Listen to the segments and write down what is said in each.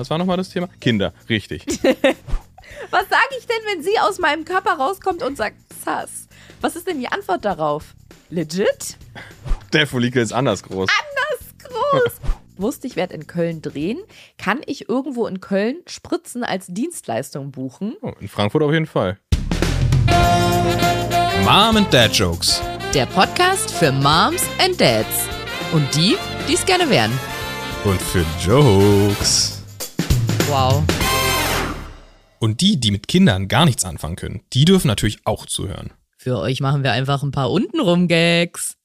Was war nochmal das Thema? Kinder, richtig. Was sage ich denn, wenn sie aus meinem Körper rauskommt und sagt, Sass? Was ist denn die Antwort darauf? Legit? Der Follikel ist anders groß. Anders groß. Wusste ich werde in Köln drehen. Kann ich irgendwo in Köln Spritzen als Dienstleistung buchen? Oh, in Frankfurt auf jeden Fall. Mom and Dad Jokes. Der Podcast für Moms and Dads. Und die, die es gerne wären. Und für Jokes. Wow. Und die, die mit Kindern gar nichts anfangen können, die dürfen natürlich auch zuhören. Für euch machen wir einfach ein paar untenrum Gags.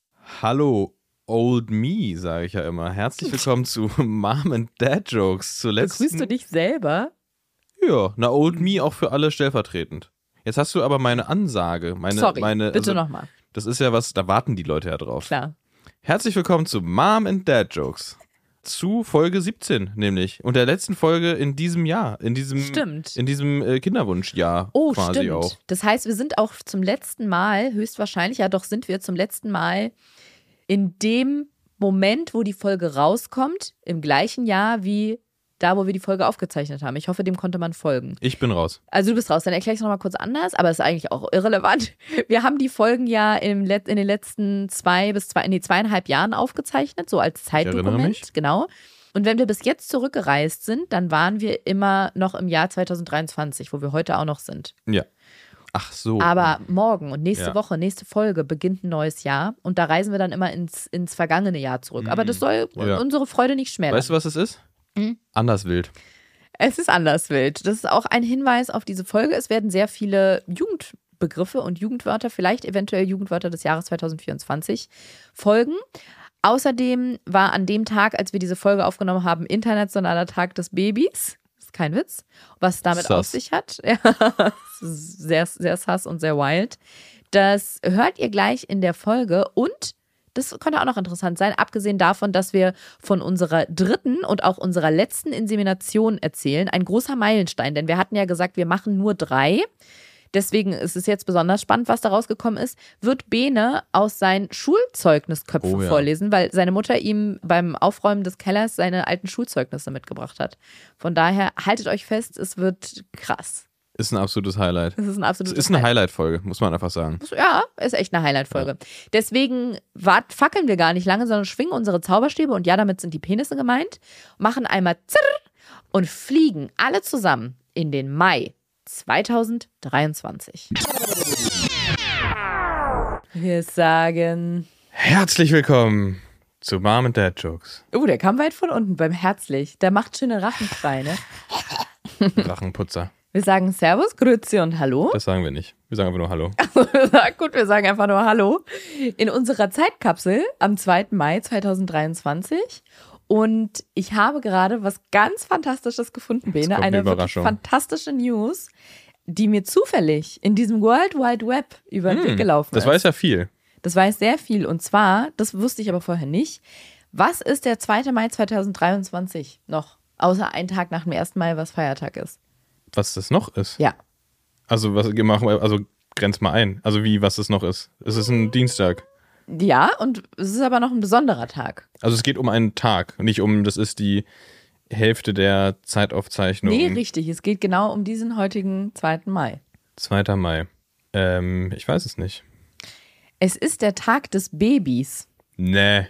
Hallo, Old Me, sage ich ja immer. Herzlich willkommen zu Mom and Dad Jokes. Zuletzt. Begrüßt du dich selber? Ja, na, Old Me auch für alle stellvertretend. Jetzt hast du aber meine Ansage. Meine, Sorry, meine, bitte also, nochmal. Das ist ja was, da warten die Leute ja drauf. Klar. Herzlich willkommen zu Mom and Dad Jokes. Zu Folge 17, nämlich. Und der letzten Folge in diesem Jahr. In diesem, Stimmt. In diesem äh, Kinderwunschjahr Oh, quasi stimmt. auch. Das heißt, wir sind auch zum letzten Mal, höchstwahrscheinlich, ja doch sind wir zum letzten Mal in dem Moment, wo die Folge rauskommt, im gleichen Jahr wie da, wo wir die Folge aufgezeichnet haben. Ich hoffe, dem konnte man folgen. Ich bin raus. Also du bist raus, dann erkläre ich es nochmal kurz anders, aber ist eigentlich auch irrelevant. Wir haben die Folgen ja im Let in den letzten zwei bis zwei, nee, zweieinhalb Jahren aufgezeichnet, so als Zeitdokument. Genau. Und wenn wir bis jetzt zurückgereist sind, dann waren wir immer noch im Jahr 2023, wo wir heute auch noch sind. Ja. Ach so. Aber morgen und nächste Ja. Woche, nächste Folge beginnt ein neues Jahr und da reisen wir dann immer ins, ins vergangene Jahr zurück. Aber das soll. Ja. unsere Freude nicht schmälern. Weißt du, was es ist? Hm? Anders wild. Es ist anders wild. Das ist auch ein Hinweis auf diese Folge. Es werden sehr viele Jugendbegriffe und Jugendwörter, vielleicht eventuell Jugendwörter des Jahres 2024 folgen. Außerdem war an dem Tag, als wir diese Folge aufgenommen haben, Internationaler Tag des Babys. Ist kein Witz. Was damit Sass. auf sich hat. Ja, sehr, sehr sass und sehr wild. Das hört ihr gleich in der Folge und das könnte auch noch interessant sein, abgesehen davon, dass wir von unserer dritten und auch unserer letzten Insemination erzählen. Ein großer Meilenstein, denn wir hatten ja gesagt, wir machen nur drei. Deswegen ist es jetzt besonders spannend, was da rausgekommen ist. Wird Bene aus seinen Schulzeugnisköpfen Oh ja. vorlesen, weil seine Mutter ihm beim Aufräumen des Kellers seine alten Schulzeugnisse mitgebracht hat. Von daher haltet euch fest, es wird krass. Ist ein absolutes Highlight. Es ist ein Es absolutes ist eine Highlight-Folge, muss man einfach sagen. ja, ist echt eine Highlight-Folge. Deswegen wart, fackeln wir gar nicht lange, sondern schwingen unsere Zauberstäbe und ja, damit sind die Penisse gemeint, machen einmal zirr und fliegen alle zusammen in den Mai 2023. Wir sagen. Herzlich willkommen zu Mom and Dad Jokes. Oh, der kam weit von unten beim Herzlich. Der macht schöne Rachen frei, ne? Rachenputzer. Wir sagen Servus, Grüezi und Hallo. Das sagen wir nicht. Wir sagen einfach nur Hallo. Gut, wir sagen einfach nur Hallo. In unserer Zeitkapsel am 2. Mai 2023. Und ich habe gerade was ganz Fantastisches gefunden, Bene. eine Eine wirklich Überraschung. fantastische News, die mir zufällig in diesem World Wide Web über den Weg gelaufen Hm, Das ist. weiß ja viel. Das weiß sehr viel. Und zwar, das wusste ich aber vorher nicht. Was ist der 2. Mai 2023 noch? Außer ein Tag nach dem 1. Mai, was Feiertag ist. Was das noch ist. Ja. Also, was machen wir, also grenz mal ein. Also, wie, was das noch ist. Es ist ein Dienstag. Ja, und es ist aber noch ein besonderer Tag. Also, es geht um einen Tag, nicht um, das ist die Hälfte der Zeitaufzeichnung. Nee, richtig. Es geht genau um diesen heutigen 2. Mai. 2. Mai. Ähm, ich weiß es nicht. Es ist der Tag des Babys. Nee.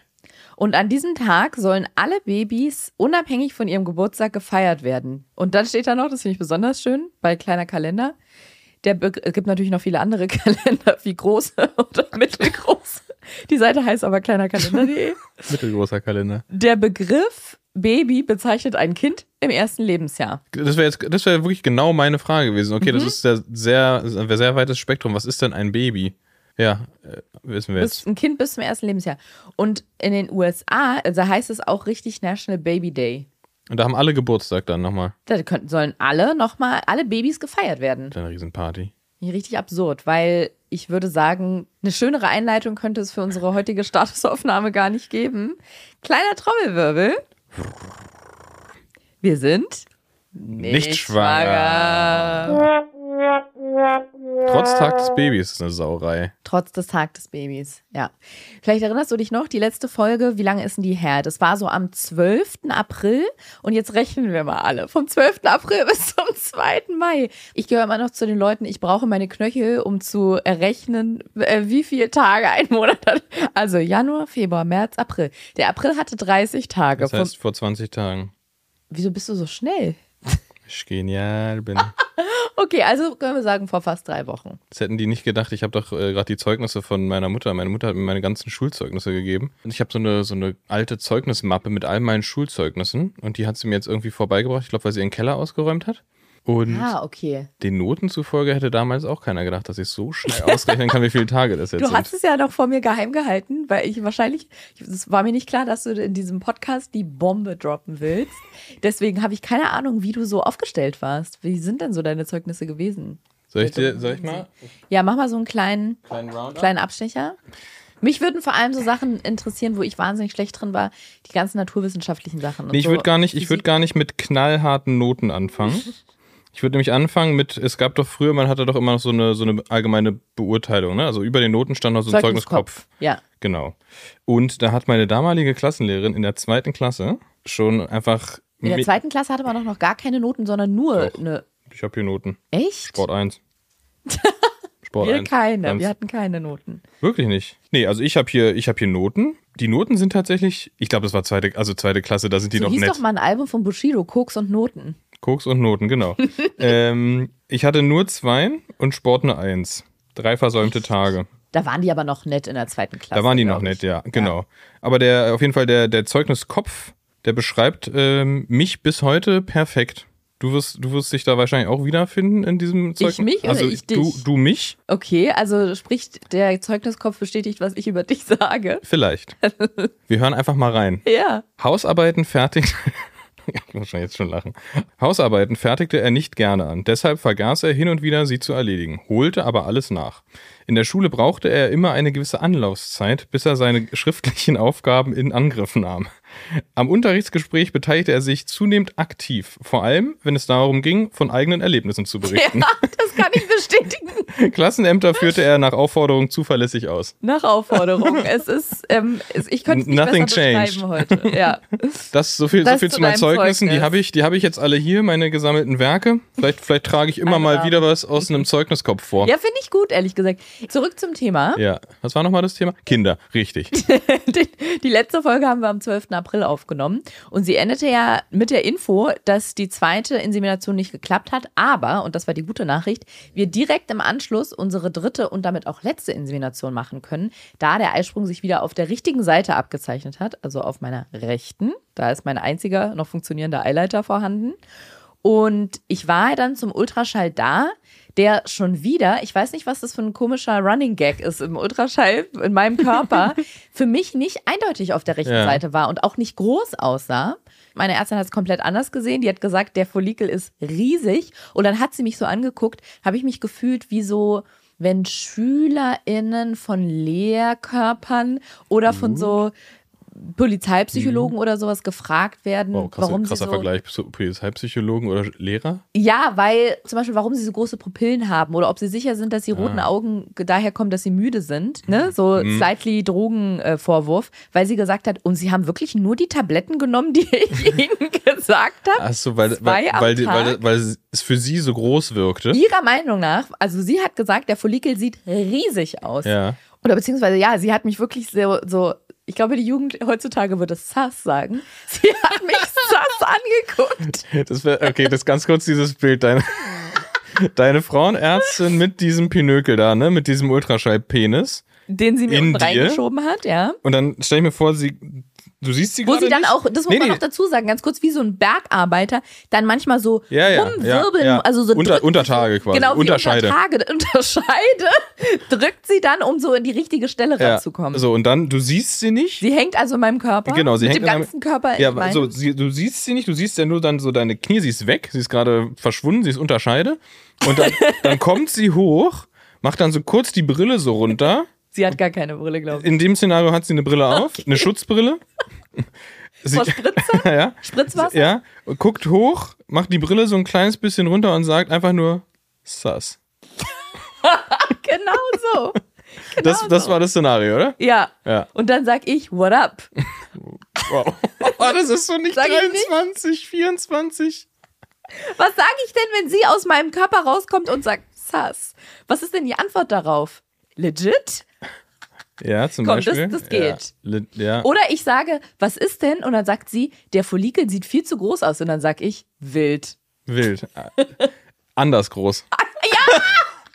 Und an diesem Tag sollen alle Babys unabhängig von ihrem Geburtstag gefeiert werden. Und dann steht da noch, das finde ich besonders schön, bei kleiner Kalender. Der es gibt natürlich noch viele andere Kalender, wie große oder mittelgroße. Die Seite heißt aber kleinerkalender.de. Mittelgroßer Kalender. Der Begriff Baby bezeichnet ein Kind im ersten Lebensjahr. Das wäre jetzt, das wäre wirklich genau meine Frage gewesen. Okay, das Mhm. ist der sehr, ein sehr weites Spektrum. Was ist denn ein Baby? Ja, äh, wissen wir jetzt. ein Kind bis zum ersten Lebensjahr. Und in den USA, also heißt es auch richtig National Baby Day. Und da haben alle Geburtstag dann nochmal. Da könnten, sollen alle nochmal, alle Babys gefeiert werden. Eine Riesenparty. Richtig absurd, weil ich würde sagen, eine schönere Einleitung könnte es für unsere heutige Statusaufnahme gar nicht geben. Kleiner Trommelwirbel. Wir sind Nicht schwanger. Trotz Tag des Babys ist eine Sauerei. Trotz des Tag des Babys, ja. Vielleicht erinnerst du dich noch, die letzte Folge, wie lange ist denn die her? Das war so am 12. April und jetzt rechnen wir mal alle. Vom 12. April bis zum 2. Mai. Ich gehöre immer noch zu den Leuten, ich brauche meine Knöchel, um zu errechnen, äh, wie viele Tage ein Monat hat. Also Januar, Februar, März, April. Der April hatte 30 Tage. Das heißt vor 20 Tagen. Wieso bist du so schnell? Ich genial bin. Okay, also können wir sagen, vor fast drei Wochen. Das hätten die nicht gedacht. Ich habe doch äh, gerade die Zeugnisse von meiner Mutter. Meine Mutter hat mir meine ganzen Schulzeugnisse gegeben. Und ich habe so eine, so eine alte Zeugnismappe mit all meinen Schulzeugnissen. Und die hat sie mir jetzt irgendwie vorbeigebracht. Ich glaube, weil sie ihren Keller ausgeräumt hat. Und Ah, okay. den Noten zufolge hätte damals auch keiner gedacht, dass ich so schnell ausrechnen kann, wie viele Tage das jetzt Du sind. hast es ja noch vor mir geheim gehalten, weil ich wahrscheinlich, es war mir nicht klar, dass du in diesem Podcast die Bombe droppen willst. Deswegen habe ich keine Ahnung, wie du so aufgestellt warst. Wie sind denn so deine Zeugnisse gewesen? Soll ich, dir, soll ich mal Ja, mach mal so einen kleinen, einen kleinen Roundup? kleinen Abstecher. Mich würden vor allem so Sachen interessieren, wo ich wahnsinnig schlecht drin war, die ganzen naturwissenschaftlichen Sachen. und Nee, ich so würde gar nicht, ich würde gar nicht mit knallharten Noten anfangen. Ich würde nämlich anfangen mit, es gab doch früher, man hatte doch immer noch so eine, so eine allgemeine Beurteilung, ne? Also über den Noten stand noch so ein Zeugniskopf. Ja. Genau. Und da hat meine damalige Klassenlehrerin in der zweiten Klasse schon einfach. In der zweiten Klasse hatte man doch noch gar keine Noten, sondern nur Doch. eine. Ich habe hier Noten. Echt? Sport 1. Sport Wir 1. keine. Ganz- Wir hatten keine Noten. Wirklich nicht. Nee, also ich habe hier, ich habe hier Noten. Die Noten sind tatsächlich, ich glaube, das war zweite, also zweite Klasse, da sind die so noch hieß nett. doch mal ein Album von Bushido, Koks und Noten. Koks und Noten, genau. ähm, ich hatte nur zwei und Sport eine Eins. Drei versäumte Tage. Da waren die aber noch nett in der zweiten Klasse. Da waren die noch nett, ich. ja, genau. Aber der, auf jeden Fall der, der Zeugniskopf, der beschreibt ähm, mich bis heute perfekt. Du wirst, du wirst dich da wahrscheinlich auch wiederfinden in diesem Zeugnis. mich oder also ich du, dich? du mich? Okay, also spricht der Zeugniskopf bestätigt, was ich über dich sage. Vielleicht. Wir hören einfach mal rein. Ja. Hausarbeiten fertigt. Ich muss schon jetzt schon lachen. Hausarbeiten fertigte er nicht gerne an. Deshalb vergaß er hin und wieder, sie zu erledigen, holte aber alles nach. In der Schule brauchte er immer eine gewisse Anlaufzeit, bis er seine schriftlichen Aufgaben in Angriff nahm. Am Unterrichtsgespräch beteiligte er sich zunehmend aktiv, vor allem, wenn es darum ging, von eigenen Erlebnissen zu berichten. Ja, das kann ich bestätigen. Klassenämter führte er nach Aufforderung zuverlässig aus. Nach Aufforderung. Es ist, ähm, ich könnte es nicht Nothing besser beschreiben heute. Ja. Das so viel, Das so viel zu zu meinen Zeugnissen. Die Zeugnis. habe ich, die habe ich jetzt alle hier, meine gesammelten Werke. Vielleicht, vielleicht trage ich immer mal wieder was aus einem Zeugniskopf vor. Ja, finde ich gut, ehrlich gesagt. Zurück zum Thema. Ja. Was war nochmal das Thema? Kinder, richtig. Die, die letzte Folge haben wir am 12. April aufgenommen und sie endete ja mit der Info, dass die zweite Insemination nicht geklappt hat, aber, und das war die gute Nachricht, wir direkt im Anschluss unsere dritte und damit auch letzte Insemination machen können, da der Eisprung sich wieder auf der richtigen Seite abgezeichnet hat, also auf meiner rechten. Da ist mein einziger noch funktionierender Eileiter vorhanden. Und ich war dann zum Ultraschall da, der schon wieder, ich weiß nicht, was das für ein komischer Running Gag ist im Ultraschall in meinem Körper, für mich nicht eindeutig auf der rechten Ja. Seite war und auch nicht groß aussah. Meine Ärztin hat es komplett anders gesehen. Die hat gesagt, der Follikel ist riesig. Und dann hat sie mich so angeguckt, habe ich mich gefühlt wie so, wenn SchülerInnen von Lehrkörpern oder von so Polizeipsychologen oder sowas gefragt werden, Mhm. Wow, krasser, warum sie krasser so Vergleich zu Polizeipsychologen oder Lehrer. ja, weil zum Beispiel, warum sie so große Pupillen haben oder ob sie sicher sind, dass die roten Ah. Augen daher kommen, dass sie müde sind. Ne? So Mhm. slightly Drogenvorwurf, weil sie gesagt hat, und sie haben wirklich nur die Tabletten genommen, die ich ihnen gesagt habe. Achso, weil, Zwei weil, weil, die- weil, Tag? weil es für sie so groß wirkte. Ihrer Meinung nach, also sie hat gesagt, der Follikel sieht riesig aus. Ja. Oder beziehungsweise, ja, sie hat mich wirklich so, so ich glaube, die Jugend heutzutage würde sass sagen. Sie hat mich sass angeguckt. Das wär, okay, das ganz kurz dieses Bild. Deine, deine Frauenärztin mit diesem Pinökel da, ne? Mit diesem Ultraschallpenis. Den sie mir In unten reingeschoben hat, ja. Und dann stell ich mir vor, sie. Du siehst sie Wo sie dann nicht? auch, das muss Nee, man nee. noch dazu sagen, ganz kurz, wie so ein Bergarbeiter, dann manchmal so Ja, ja, rumwirbeln, ja, also so Unter- Untertage quasi, Genau, Unterscheide. Untertage, Unterscheide drückt sie dann, um so in die richtige Stelle ranzukommen. so, und dann, du siehst sie nicht. Sie hängt also in meinem Körper. Genau, sie mit hängt dem ganzen Körper. ja, in meinem- so, sie, du siehst sie nicht, du siehst ja nur dann so deine Knie, sie ist weg, sie ist gerade verschwunden, sie ist Unterscheide. Und dann, dann kommt sie hoch, macht dann so kurz die Brille so runter. Sie hat gar keine Brille, glaube ich. In dem Szenario hat sie eine Brille auf, eine Schutzbrille. Sie, Spritzer? ja, Spritzwasser? ja, guckt hoch, macht die Brille so ein kleines bisschen runter und sagt einfach nur Sass. genau so. Genau Das, das war das Szenario, oder? Ja. Ja. Und dann sag ich, what up? Wow. Oh, das ist so nicht Sag ich nicht? 23, 24. Was sage ich denn, wenn sie aus meinem Körper rauskommt und sagt, Sass? Was ist denn die Antwort darauf? Legit? Ja, zum Komm, das- Beispiel. das geht. Ja. Ja. Oder ich sage, was ist denn? Und dann sagt sie, der Follikel sieht viel zu groß aus. Und dann sag ich, wild. Wild. Anders groß. ja!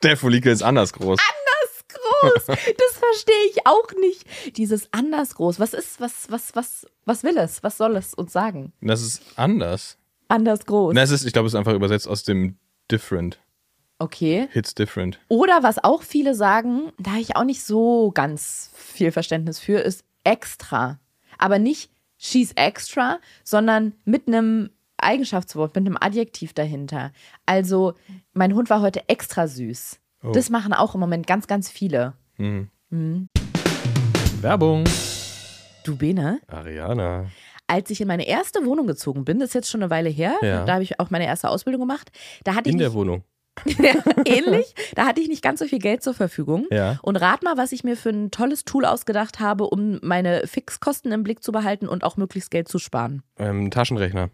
Der Follikel ist anders groß. Anders groß. Das verstehe ich auch nicht. Dieses anders groß. Was ist, was, was, was, was will es? Was soll es uns sagen? Das ist anders. Anders groß. Na, es ist, ich glaube, es ist einfach übersetzt aus dem different. Okay. Hits different. Oder was auch viele sagen, da habe ich auch nicht so ganz viel Verständnis für, ist extra. Aber nicht she's extra, sondern mit einem Eigenschaftswort, mit einem Adjektiv dahinter. Also, mein Hund war heute extra süß. Oh. Das machen auch im Moment ganz, ganz viele. Werbung. Du Bene, Ariana. als ich in meine erste Wohnung gezogen bin, das ist jetzt schon eine Weile her, Ja. da habe ich auch meine erste Ausbildung gemacht, da hatte ich In der nicht, Wohnung. Ähnlich, da hatte ich nicht ganz so viel Geld zur Verfügung. Ja. Und rat mal, was ich mir für ein tolles Tool ausgedacht habe, um meine Fixkosten im Blick zu behalten und auch möglichst Geld zu sparen. Ähm, Taschenrechner.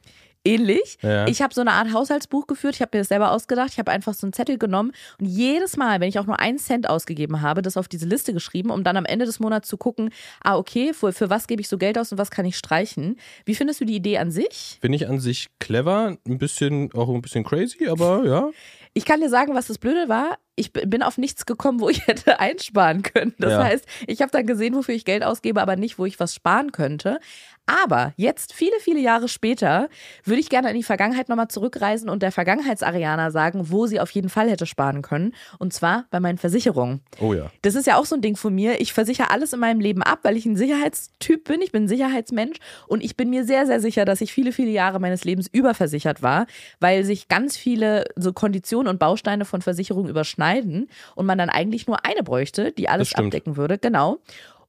Ähnlich. Ja. Ich habe so eine Art Haushaltsbuch geführt. Ich habe mir das selber ausgedacht. Ich habe einfach so einen Zettel genommen und jedes Mal, wenn ich auch nur einen Cent ausgegeben habe, das auf diese Liste geschrieben, um dann am Ende des Monats zu gucken, ah, okay, für, für was gebe ich so Geld aus und was kann ich streichen. Wie findest du die Idee an sich? Finde ich an sich clever, ein bisschen, auch ein bisschen crazy, aber ja. Ich kann dir sagen, was das Blöde war. Ich bin auf nichts gekommen, wo ich hätte einsparen können. Das Ja. heißt, ich habe dann gesehen, wofür ich Geld ausgebe, aber nicht, wo ich was sparen könnte. Aber jetzt, viele, viele Jahre später, würde ich gerne in die Vergangenheit nochmal zurückreisen und der Vergangenheitsarianer sagen, wo sie auf jeden Fall hätte sparen können. Und zwar bei meinen Versicherungen. Oh ja. Das ist ja auch so ein Ding von mir. Ich versichere alles in meinem Leben ab, weil ich ein Sicherheitstyp bin. Ich bin ein Sicherheitsmensch und ich bin mir sehr, sehr sicher, dass ich viele, viele Jahre meines Lebens überversichert war, weil sich ganz viele so Konditionen und Bausteine von Versicherungen überschneiden und man dann eigentlich nur eine bräuchte, die alles abdecken würde. Genau.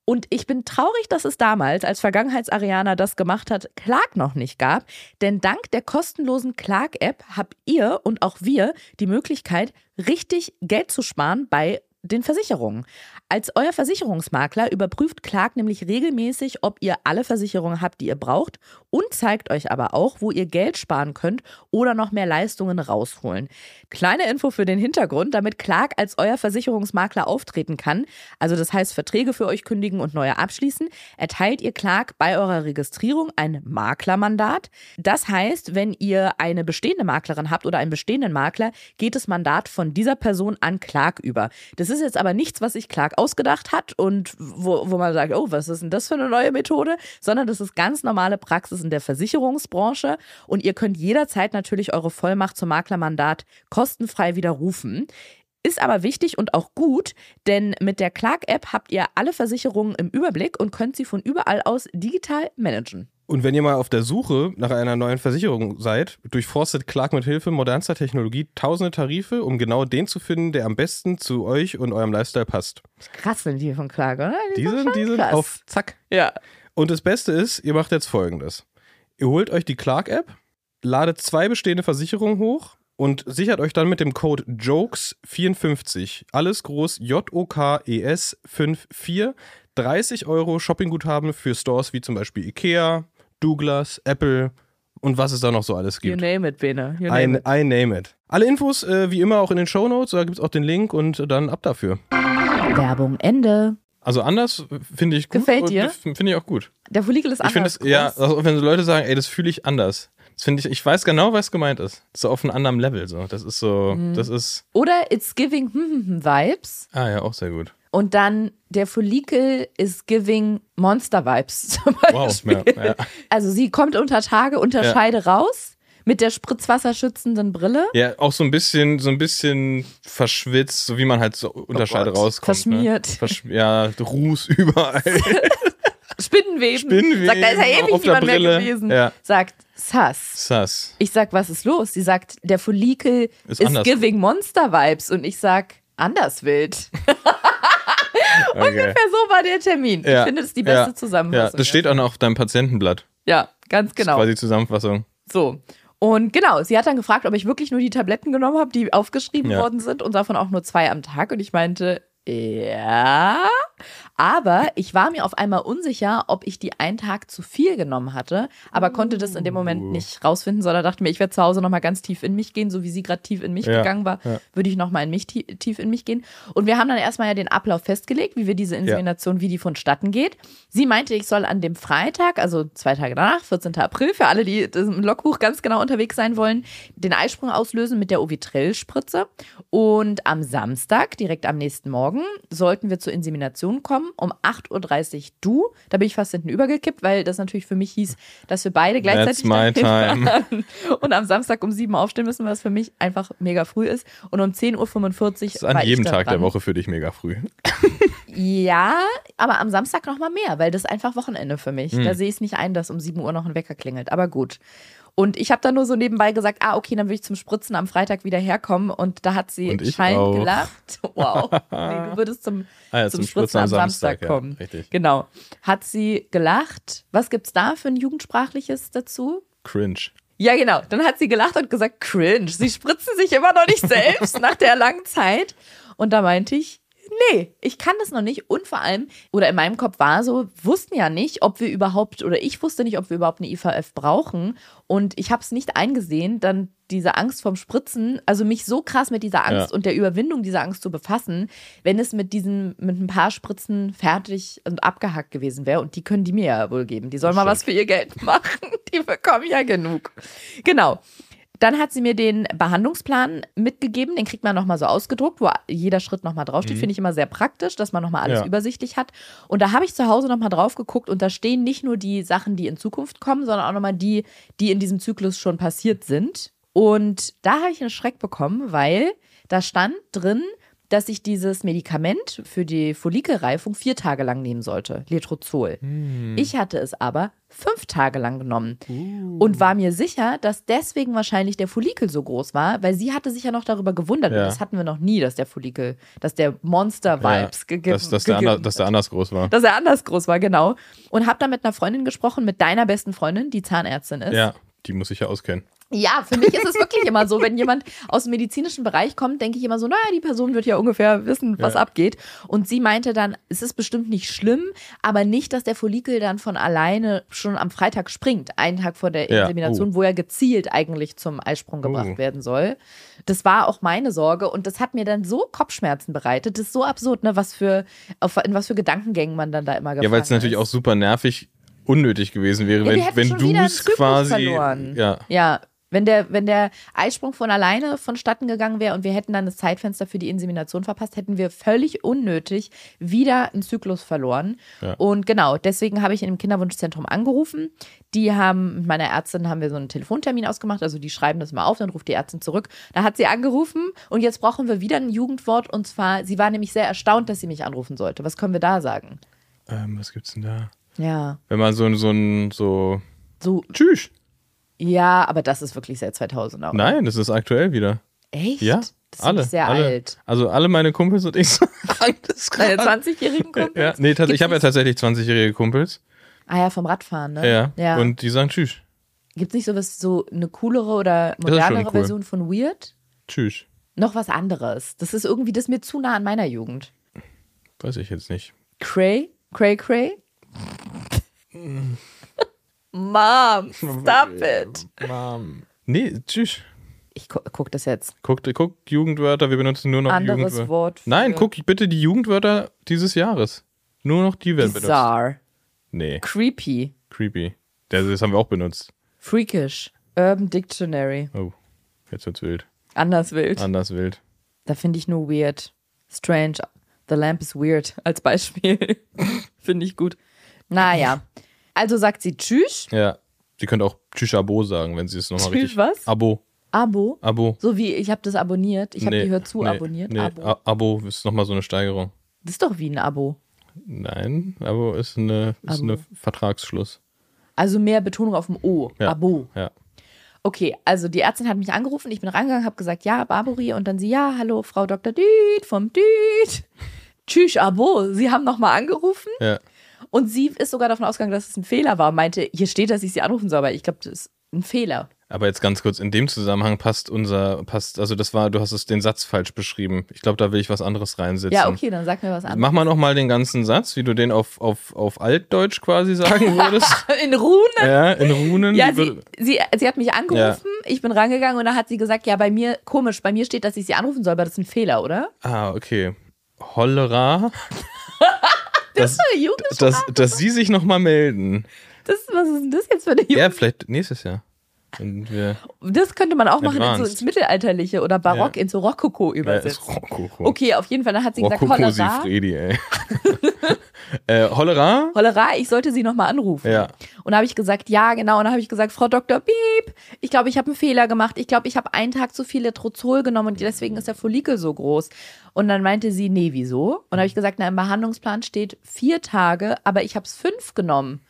Und ich bin traurig, dass es damals, als Vergangenheitsarianer das gemacht hat, Clark noch nicht gab. Denn dank der kostenlosen Clark-App habt ihr und auch wir die Möglichkeit, richtig Geld zu sparen bei den Versicherungen. Als euer Versicherungsmakler überprüft Clark nämlich regelmäßig, ob ihr alle Versicherungen habt, die ihr braucht und zeigt euch aber auch, wo ihr Geld sparen könnt oder noch mehr Leistungen rausholen. Kleine Info für den Hintergrund, damit Clark als euer Versicherungsmakler auftreten kann, also das heißt Verträge für euch kündigen und neue abschließen, erteilt ihr Clark bei eurer Registrierung ein Maklermandat. Das heißt, wenn ihr eine bestehende Maklerin habt oder einen bestehenden Makler, geht das Mandat von dieser Person an Clark über. Das ist jetzt aber nichts, was sich Clark ausgedacht hat und wo, wo man sagt, oh, was ist denn das für eine neue Methode, sondern das ist ganz normale Praxis in der Versicherungsbranche und ihr könnt jederzeit natürlich eure Vollmacht zum Maklermandat kostenfrei widerrufen. Ist aber wichtig und auch gut, denn mit der Clark-App habt ihr alle Versicherungen im Überblick und könnt sie von überall aus digital managen. Und wenn ihr mal auf der Suche nach einer neuen Versicherung seid, durchforstet Clark mit Hilfe modernster Technologie tausende Tarife, um genau den zu finden, der am besten zu euch und eurem Lifestyle passt. Krass sind die von Clark, oder? Die sind sind, die sind krass. auf Zack. Ja. Und das Beste ist, ihr macht jetzt folgendes. Ihr holt euch die Clark-App, ladet zwei bestehende Versicherungen hoch und sichert euch dann mit dem Code JOKES54, alles groß J-O-K-E-S 54, 30 Euro Shoppingguthaben für Stores wie zum Beispiel Ikea, Douglas, Apple und was es da noch so alles You gibt. name it, Bene. You I, name it. I name it. Alle Infos äh, wie immer auch in den Shownotes, da gibt es auch den Link und dann ab dafür. Werbung Ende. Also anders äh, finde ich gut. Gefällt dir? Finde ich auch gut. Der Follikel ist Ich anders es, ja, also wenn so Leute sagen, ey, das fühle ich anders. Das finde ich, ich weiß genau, was gemeint ist. So auf einem anderen Level, so. Das ist so, Mhm. das ist, Oder It's Giving hm, hm, hm Vibes. ah ja, auch sehr gut. Und dann der Follikel is giving Monster Vibes zum Wow, Beispiel. ja, ja. Also sie kommt unter Tage, unter Ja. Scheide raus mit der spritzwasserschützenden Brille. Ja, auch so ein bisschen, so ein bisschen verschwitzt, so wie man halt so Unterscheide Oh Gott. rauskommt. Verschmiert. Ne? Versch ja, Ruß überall. Spinnenweben. Spinnenweben Sagt, da ist ja ewig niemand mehr gewesen. Ja. Sagt, Sass. Sass. Ich sag, was ist los? Sie sagt, der Follikel Ist ist, giving Monster Vibes. Und ich sag, anders wild. Okay. Ungefähr so war der Termin. Ja. Ich finde, das ist die beste ja. Zusammenfassung. Ja, das steht auch noch auf deinem Patientenblatt. Ja, ganz Das ist genau. quasi Zusammenfassung. So. Und genau, sie hat dann gefragt, ob ich wirklich nur die Tabletten genommen habe, die aufgeschrieben worden sind und davon auch nur zwei am Tag. Und ich meinte, ja. Aber ich war mir auf einmal unsicher, ob ich die einen Tag zu viel genommen hatte, aber konnte das in dem Moment Uh. nicht rausfinden, sondern dachte mir, ich werde zu Hause nochmal ganz tief in mich gehen, so wie sie gerade tief in mich Ja, gegangen war, ja. würde ich nochmal in mich tie- tief in mich gehen. Und wir haben dann erstmal ja den Ablauf festgelegt, wie wir diese Insemination, wie die vonstatten geht. Sie meinte, ich soll an dem Freitag, also zwei Tage danach, 14. April, für alle, die im Logbuch ganz genau unterwegs sein wollen, den Eisprung auslösen mit der Ovitrill-Spritze. Und am Samstag, direkt am nächsten Morgen, sollten wir zur Insemination kommen, um 8.30 Uhr du. Da bin ich fast hinten übergekippt, weil das natürlich für mich hieß, dass wir beide gleichzeitig und am Samstag um 7 Uhr aufstehen müssen, was für mich einfach mega früh ist. Und um 10.45 Uhr Das ist an jedem Tag der dran. Woche für dich mega früh. Ja, aber am Samstag noch mal mehr, weil das ist einfach Wochenende für mich. Hm. Da sehe ich es nicht ein, dass um 7 Uhr noch ein Wecker klingelt. Aber gut. Und ich habe dann nur so nebenbei gesagt, ah, okay, dann will ich zum Spritzen am Freitag wieder herkommen. Und da hat sie schallend gelacht. Wow. Nee, du würdest zum, Ah ja, zum, zum Spritzen Spritzen am am Samstag, Samstag, ja, kommen. richtig. Genau. Hat sie gelacht. Was gibt's da für ein Jugendsprachliches dazu? Cringe. Ja, genau. Dann hat sie gelacht und gesagt, cringe. Sie spritzen sich immer noch nicht selbst nach der langen Zeit. Und da meinte ich, nee, ich kann das noch nicht. Und vor allem, oder in meinem Kopf war so, wussten ja nicht, ob wir überhaupt, oder ich wusste nicht, ob wir überhaupt eine IVF brauchen. Und ich habe es nicht eingesehen, dann diese Angst vom Spritzen, also mich so krass mit dieser Angst Ja. und der Überwindung dieser Angst zu befassen, wenn es mit diesen, mit ein paar Spritzen fertig und abgehackt gewesen wäre. Und die können die mir ja wohl geben. Die sollen mal was für ihr Geld machen. Die bekommen ja genug. Genau. Dann hat sie mir den Behandlungsplan mitgegeben, den kriegt man nochmal so ausgedruckt, wo jeder Schritt nochmal draufsteht. Finde ich immer sehr praktisch, dass man nochmal alles Ja. übersichtlich hat. Und da habe ich zu Hause nochmal drauf geguckt und da stehen nicht nur die Sachen, die in Zukunft kommen, sondern auch nochmal die, die in diesem Zyklus schon passiert sind. Und da habe ich einen Schreck bekommen, weil da stand drin, dass ich dieses Medikament für die Follikelreifung vier Tage lang nehmen sollte, Letrozol. Ich hatte es aber fünf Tage lang genommen und war mir sicher, dass deswegen wahrscheinlich der Follikel so groß war, weil sie hatte sich ja noch darüber gewundert. Und Ja. das hatten wir noch nie, dass der Follikel, dass der Monster-Vibes Ja, gegeben dass, dass, der gegeben anders, dass der anders groß war. dass er anders groß war, genau. Und habe da mit einer Freundin gesprochen, mit deiner besten Freundin, die Zahnärztin ist. Ja, die muss ich ja auskennen. Ja, für mich ist es wirklich immer so, wenn jemand aus dem medizinischen Bereich kommt, denke ich immer so, naja, die Person wird ja ungefähr wissen, was Ja. abgeht. Und sie meinte dann, es ist bestimmt nicht schlimm, aber nicht, dass der Follikel dann von alleine schon am Freitag springt, einen Tag vor der Ja, Insemination, wo er gezielt eigentlich zum Eisprung gebracht Uh. werden soll. Das war auch meine Sorge und das hat mir dann so Kopfschmerzen bereitet. Das ist so absurd, ne, was für, auf, in was für Gedankengängen man dann da immer gefangen Ja, weil es natürlich auch super nervig unnötig gewesen wäre, Ja, wenn, wenn du es quasi. verloren. Ja, Ja, wenn der, wenn der Eisprung von alleine vonstatten gegangen wäre und wir hätten dann das Zeitfenster für die Insemination verpasst, hätten wir völlig unnötig wieder einen Zyklus verloren. Ja. Und genau, deswegen habe ich in dem Kinderwunschzentrum angerufen. Die haben, mit meiner Ärztin haben wir so einen Telefontermin ausgemacht, also die schreiben das mal auf, dann ruft die Ärztin zurück. Da hat sie angerufen und jetzt brauchen wir wieder ein Jugendwort und zwar, sie war nämlich sehr erstaunt, dass sie mich anrufen sollte. Was können wir da sagen? ähm, was gibt's denn da? Ja, Wenn man so, so ein, so. so, Tschüss. Ja, aber das ist wirklich seit 2000 auch. Nein, das ist aktuell wieder. Echt? Ja, das ist alle. sehr alle. alt. Also alle meine Kumpels und ich sagen das Deine gerade. 20-jährigen Kumpels? Ja, nee, tats- ich Gibt's habe ja tatsächlich 20-jährige Kumpels. Ah ja, vom Radfahren, ne? Ja. ja. Und die sagen Tschüss. Gibt es nicht sowas, so eine coolere oder modernere cool. Version von Weird? Tschüss. Noch was anderes. Das ist irgendwie, das ist mir zu nah an meiner Jugend. Weiß ich jetzt nicht. Cray? Cray Cray? Mom, stop it. Mom. Nee, tschüss. Ich gu guck das jetzt. Guck, guck Jugendwörter, wir benutzen nur noch Anderes Jugendwörter. Wort. Für Nein, guck bitte die Jugendwörter dieses Jahres. Nur noch die werden benutzt. Bizarre. Nee, Creepy. creepy. Das, das haben wir auch benutzt. Freakish. Urban Dictionary. Oh, jetzt wird's wild. Anders wild. Anders wild. Da finde ich nur weird. Strange. The lamp is weird als Beispiel. finde ich gut. Naja. Also sagt sie Tschüss. Ja. Sie könnte auch Tschüss Abo sagen, wenn sie es nochmal Tschüss richtig. was? Abo. Abo. Abo. So wie ich habe das abonniert. Ich habe Nee, die Hör zu nee, abonniert. Nee, Abo. A- Abo ist nochmal so eine Steigerung. Das ist doch wie ein Abo. Nein, Abo ist eine, ist Abo. eine Vertragsschluss. Also mehr Betonung auf dem O. Ja. Abo. Ja. Okay, also die Ärztin hat mich angerufen, ich bin rangegangen, habe gesagt, ja, Barbary und dann sie, ja, hallo, Frau Dr. Düt vom Düt. Tschüss, Abo. Sie haben nochmal angerufen Ja. Und sie ist sogar davon ausgegangen, dass es ein Fehler war. Meinte, hier steht, dass ich sie anrufen soll, aber ich glaube, das ist ein Fehler. Aber jetzt ganz kurz, in dem Zusammenhang passt unser, passt, also das war, du hast es den Satz falsch beschrieben. Ich glaube, da will ich was anderes reinsetzen. Ja, okay, dann sag mir was anderes. Mach mal nochmal den ganzen Satz, wie du den auf, auf, auf Altdeutsch quasi sagen würdest. In Runen? ja, in Runen. Ja, sie, sie, sie hat mich angerufen, ich bin rangegangen und dann hat sie gesagt, ja, bei mir, komisch, bei mir steht, dass ich sie anrufen soll, aber das ist ein Fehler, oder? ah, okay. Hollera. Das ist eine Jugendsprache. Dass, dass sie sich nochmal melden. Das, was ist denn das jetzt für eine Ja, Jugend? vielleicht nächstes Jahr. Das könnte man auch machen in so ins Mittelalterliche oder Barock, Ja. in so Rokoko ja, übersetzt. ist Rokoko. Okay, auf jeden Fall. Dann hat sie gesagt, Rokoko Hollera, Sifredi, ey. äh, Hollera? Hollera, ich sollte sie nochmal anrufen. Ja. Und da habe ich gesagt, ja, genau. Und dann habe ich gesagt, Frau Dr. Piep, ich glaube, ich habe einen Fehler gemacht. Ich glaube, ich habe einen Tag zu viel Letrozol genommen und deswegen ist der Follikel so groß. Und dann meinte sie, nee, wieso? Und dann habe ich gesagt, na, im Behandlungsplan steht vier Tage, aber ich habe es fünf genommen.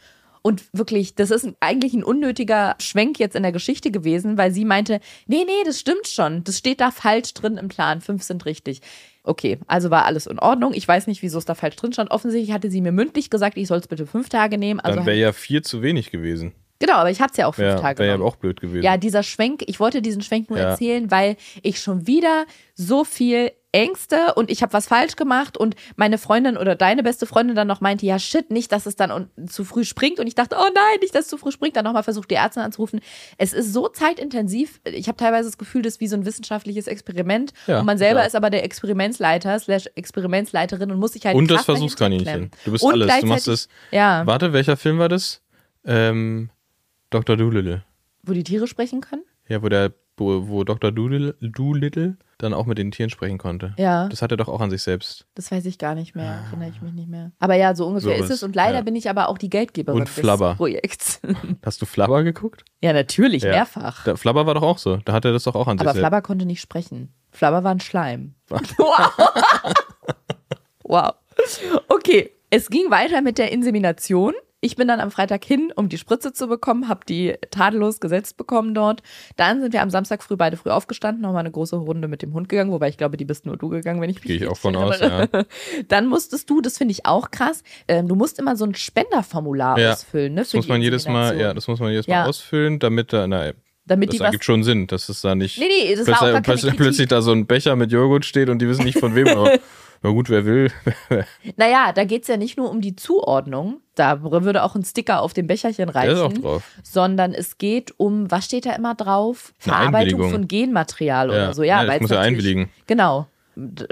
Und wirklich, das ist eigentlich ein unnötiger Schwenk jetzt in der Geschichte gewesen, weil sie meinte, nee, nee, das stimmt schon. Das steht da falsch drin im Plan. Fünf sind richtig. Okay, also war alles in Ordnung. Ich weiß nicht, wieso es da falsch drin stand. Offensichtlich hatte sie mir mündlich gesagt, ich soll es bitte fünf Tage nehmen. Also Dann wäre ja vier zu wenig gewesen. Genau, aber ich hatte es ja auch fünf Ja, Tage wäre ja auch blöd gewesen. Ja, dieser Schwenk, ich wollte diesen Schwenk nur Ja. erzählen, weil ich schon wieder so viel Ängste und ich habe was falsch gemacht und meine Freundin oder deine beste Freundin dann noch meinte, ja shit, nicht, dass es dann zu früh springt und ich dachte, oh nein, nicht, dass es zu früh springt, dann nochmal versucht, die Ärzte anzurufen. Es ist so zeitintensiv, ich habe teilweise das Gefühl, das ist wie so ein wissenschaftliches Experiment Ja, und man selber ja. ist aber der Experimentsleiter slash Experimentsleiterin und muss sich halt Und das Versuchskaninchen. Du bist Und alles. Du machst es. Ja, Warte, welcher Film war das? Ähm, Dr. Doolittle. wo die Tiere sprechen können. Ja, wo der, wo, wo Dr. Doolittle dann auch mit den Tieren sprechen konnte. Ja. Das hat er doch auch an sich selbst. Das weiß ich gar nicht mehr, erinnere ich mich nicht mehr. Aber ja, so ungefähr So ist es. Und leider ja. bin ich aber auch die Geldgeberin Und des Flabber. Projekts. Hast du Flabber geguckt? ja, natürlich, Ja. mehrfach. Flabber war doch auch so. Da hat er das doch auch an aber sich Flabber konnte nicht sprechen. Flabber war ein Schleim. wow. wow. Okay, es ging weiter mit der Insemination. Ich bin dann am Freitag hin, um die Spritze zu bekommen, habe die tadellos gesetzt bekommen dort. Dann sind wir am Samstag früh beide früh aufgestanden, nochmal eine große Runde mit dem Hund gegangen, wobei ich glaube, die bist nur du gegangen, wenn ich mich Gehe ich auch von aus, erinnere. Dann musstest du, das finde ich auch krass, ähm, du musst immer so ein Spenderformular Ja. ausfüllen. Ne, Das muss man jedes Mal, ja, das muss man jedes Ja. Mal ausfüllen, damit da, na, Damit das ergibt schon Sinn, dass es da nicht Nee, nee, das plötzlich, plötzlich da so ein Becher mit Joghurt steht und die wissen nicht von wem. na gut, wer will. Naja, da geht es ja nicht nur um die Zuordnung, da würde auch ein Sticker auf dem Becherchen Der ist auch reichen, drauf. sondern es geht um, was steht da immer drauf? Verarbeitung von Genmaterial Ja, oder so. Ja, ja, das muss ja einwilligen. Genau.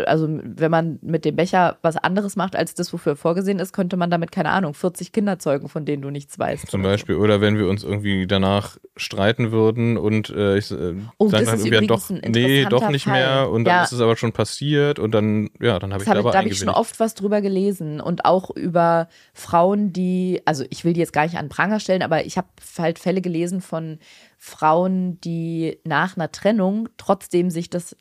Also wenn man mit dem Becher was anderes macht, als das, wofür vorgesehen ist, könnte man damit, keine Ahnung, 40 Kinder zeugen, von denen du nichts weißt. Zum oder Beispiel. Oder wenn wir uns irgendwie danach streiten würden und äh, ich äh, Oh, dann ist irgendwie doch, nee, doch nicht Fall. mehr und dann Ja. ist es aber schon passiert und dann, ja, dann habe ich hab da ich, aber da habe ich schon oft was drüber gelesen und auch über Frauen, die, also ich will die jetzt gar nicht an den Pranger stellen, aber ich habe halt Fälle gelesen von Frauen, die nach einer Trennung trotzdem sich das,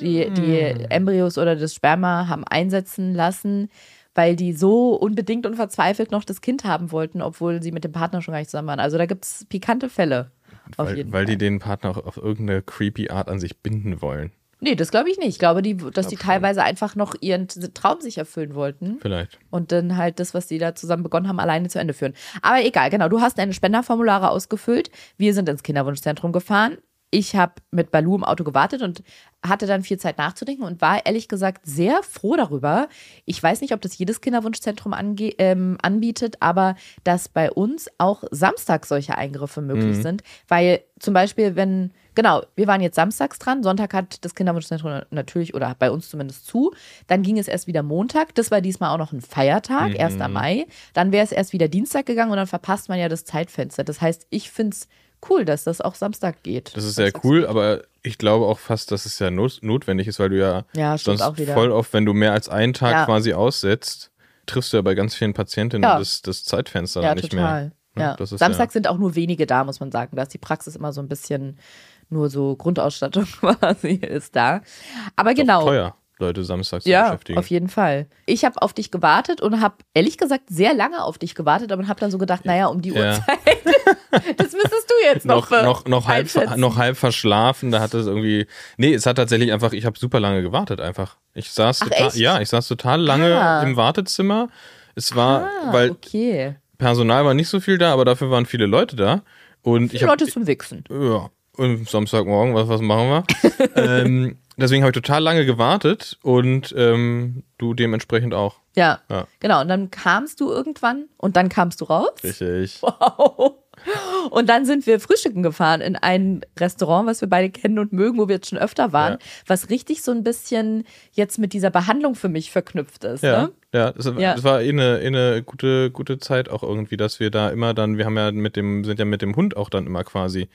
die, die Embryos oder das Sperma haben einsetzen lassen, weil die so unbedingt und verzweifelt noch das Kind haben wollten, obwohl sie mit dem Partner schon gar nicht zusammen waren. Also da gibt es pikante Fälle. Weil, weil die den Partner auch auf irgendeine creepy Art an sich binden wollen. Nee, das glaube ich nicht. Ich glaube, die, dass die schon. teilweise einfach noch ihren Traum sich erfüllen wollten. Vielleicht. und dann halt das, was die da zusammen begonnen haben, alleine zu Ende führen. Aber egal, genau. Du hast deine Spenderformulare ausgefüllt. Wir sind ins Kinderwunschzentrum gefahren. Ich habe mit Balu im Auto gewartet und hatte dann viel Zeit nachzudenken und war ehrlich gesagt sehr froh darüber. Ich weiß nicht, ob das jedes Kinderwunschzentrum ähm, anbietet, aber dass bei uns auch samstags solche Eingriffe möglich sind. Weil zum Beispiel, wenn, genau, wir waren jetzt samstags dran, Sonntag hat das Kinderwunschzentrum natürlich oder bei uns zumindest zu. Dann ging es erst wieder Montag. Das war diesmal auch noch ein Feiertag, 1. Mai. Dann wäre es erst wieder Dienstag gegangen und dann verpasst man ja das Zeitfenster. Das heißt, ich finde es cool, dass das auch Samstag geht. Das ist sehr cool, geht. aber ich glaube auch fast, dass es ja not notwendig ist, weil du ja, Ja, sonst voll oft, wenn du mehr als einen Tag Ja. quasi aussetzt, triffst du ja bei ganz vielen Patientinnen Ja. das, das Zeitfenster Ja, nicht total. mehr. Ja. das ist Samstag sind auch nur wenige da, muss man sagen. Da ist die Praxis immer so ein bisschen nur so Grundausstattung quasi ist da. Aber auch genau. teuer, Leute samstags zu Ja, beschäftigen. auf jeden Fall. Ich habe auf dich gewartet und habe ehrlich gesagt sehr lange auf dich gewartet, aber habe dann so gedacht, naja, um die Ja. Uhrzeit, das müsstest du jetzt noch noch, noch, noch, halb, noch halb verschlafen, da hat es irgendwie. Nee, es hat tatsächlich einfach, ich habe super lange gewartet einfach. Ich saß Ach, total, echt? ja, ich saß total lange Ah. im Wartezimmer. Es war, Ah, weil okay. Personal war nicht so viel da, aber dafür waren viele Leute da. Und ich Die habe Leute zum Wichsen. Ja. Und Samstagmorgen, was, was machen wir? ähm, deswegen habe ich total lange gewartet und ähm, du dementsprechend auch. Ja. Ja. Genau. Und dann kamst du irgendwann und dann kamst du raus. Richtig. Wow. Und dann sind wir frühstücken gefahren in ein Restaurant, was wir beide kennen und mögen, wo wir jetzt schon öfter waren, Ja. was richtig so ein bisschen jetzt mit dieser Behandlung für mich verknüpft ist. Ja, Ne? ja, das, Ja. das war eh eine, eh eine gute, gute Zeit auch irgendwie, dass wir da immer dann, wir haben ja mit dem, sind ja mit dem Hund auch dann immer quasi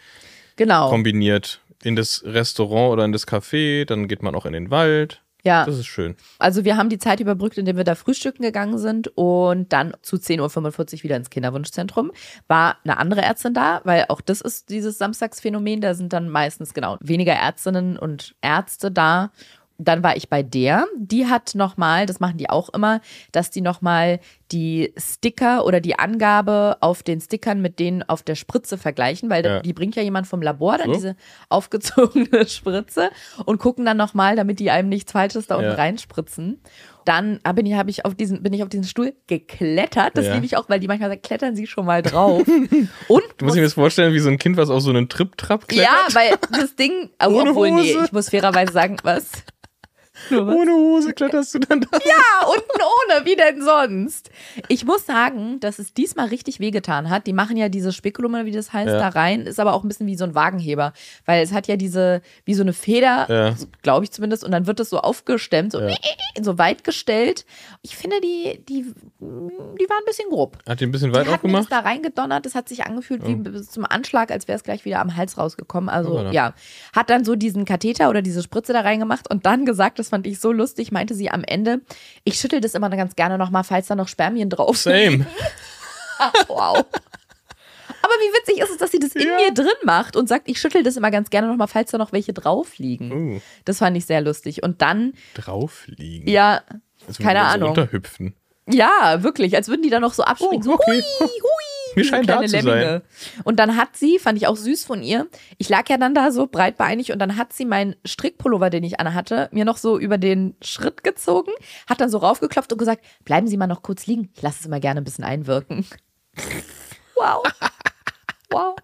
Genau. kombiniert in das Restaurant oder in das Café, dann geht man auch in den Wald. Ja. Das ist schön. Also wir haben die Zeit überbrückt, indem wir da frühstücken gegangen sind und dann zu 10.45 Uhr wieder ins Kinderwunschzentrum. War eine andere Ärztin da, weil auch das ist dieses Samstagsphänomen. Da sind dann meistens genau weniger Ärztinnen und Ärzte da. Dann war ich bei der. Die hat nochmal, das machen die auch immer, dass die nochmal die Sticker oder die Angabe auf den Stickern mit denen auf der Spritze vergleichen, weil Ja. die bringt ja jemand vom Labor dann So. diese aufgezogene Spritze und gucken dann nochmal, damit die einem nichts Falsches da unten Ja. reinspritzen. Dann hab ich, ich auf diesen, bin ich auf diesen Stuhl geklettert. Das Ja. liebe ich auch, weil die manchmal sagen, klettern sie schon mal drauf. Und Du musst dir das vorstellen, wie so ein Kind, was auf so einen Trip-Trap klettert. ja, weil das Ding, oh, obwohl, nee, ich muss fairerweise sagen, was? Ohne Hose kletterst du dann da. Ja, unten ohne, wie denn sonst? Ich muss sagen, dass es diesmal richtig wehgetan hat. Die machen ja diese Spekulum, wie das heißt, Ja. da rein. Ist aber auch ein bisschen wie so ein Wagenheber. Weil es hat ja diese, wie so eine Feder, Ja. glaube ich zumindest, und dann wird es so aufgestemmt, so, Ja. so weit gestellt. Ich finde, die, die, die waren ein bisschen grob. Hat die ein bisschen weit Die das aufgemacht? da reingedonnert. Das hat sich angefühlt wie bis zum Anschlag, als wäre es gleich wieder am Hals rausgekommen. Also Oh, ja. ja, hat dann so diesen Katheter oder diese Spritze da reingemacht und dann gesagt, das fand ich so lustig, meinte sie am Ende, ich schüttel das immer ganz gerne nochmal, falls da noch Spermien drauf sind. Same. wow. Aber wie witzig ist es, dass sie das in Ja. mir drin macht und sagt, ich schüttel das immer ganz gerne nochmal, falls da noch welche drauf liegen. Uh, Das fand ich sehr lustig. Und dann, drauf liegen. ja, Als würden keine wir so Ahnung. Runterhüpfen. Ja, wirklich, als würden die da noch so abspringen. Oh, so, okay. hui, hui. So scheint da zu sein. Und dann hat sie, fand ich auch süß von ihr, ich lag ja dann da so breitbeinig und dann hat sie meinen Strickpullover, den ich anhatte, mir noch so über den Schritt gezogen, hat dann so raufgeklopft und gesagt, bleiben Sie mal noch kurz liegen. Ich lasse es immer gerne ein bisschen einwirken. Wow. Wow.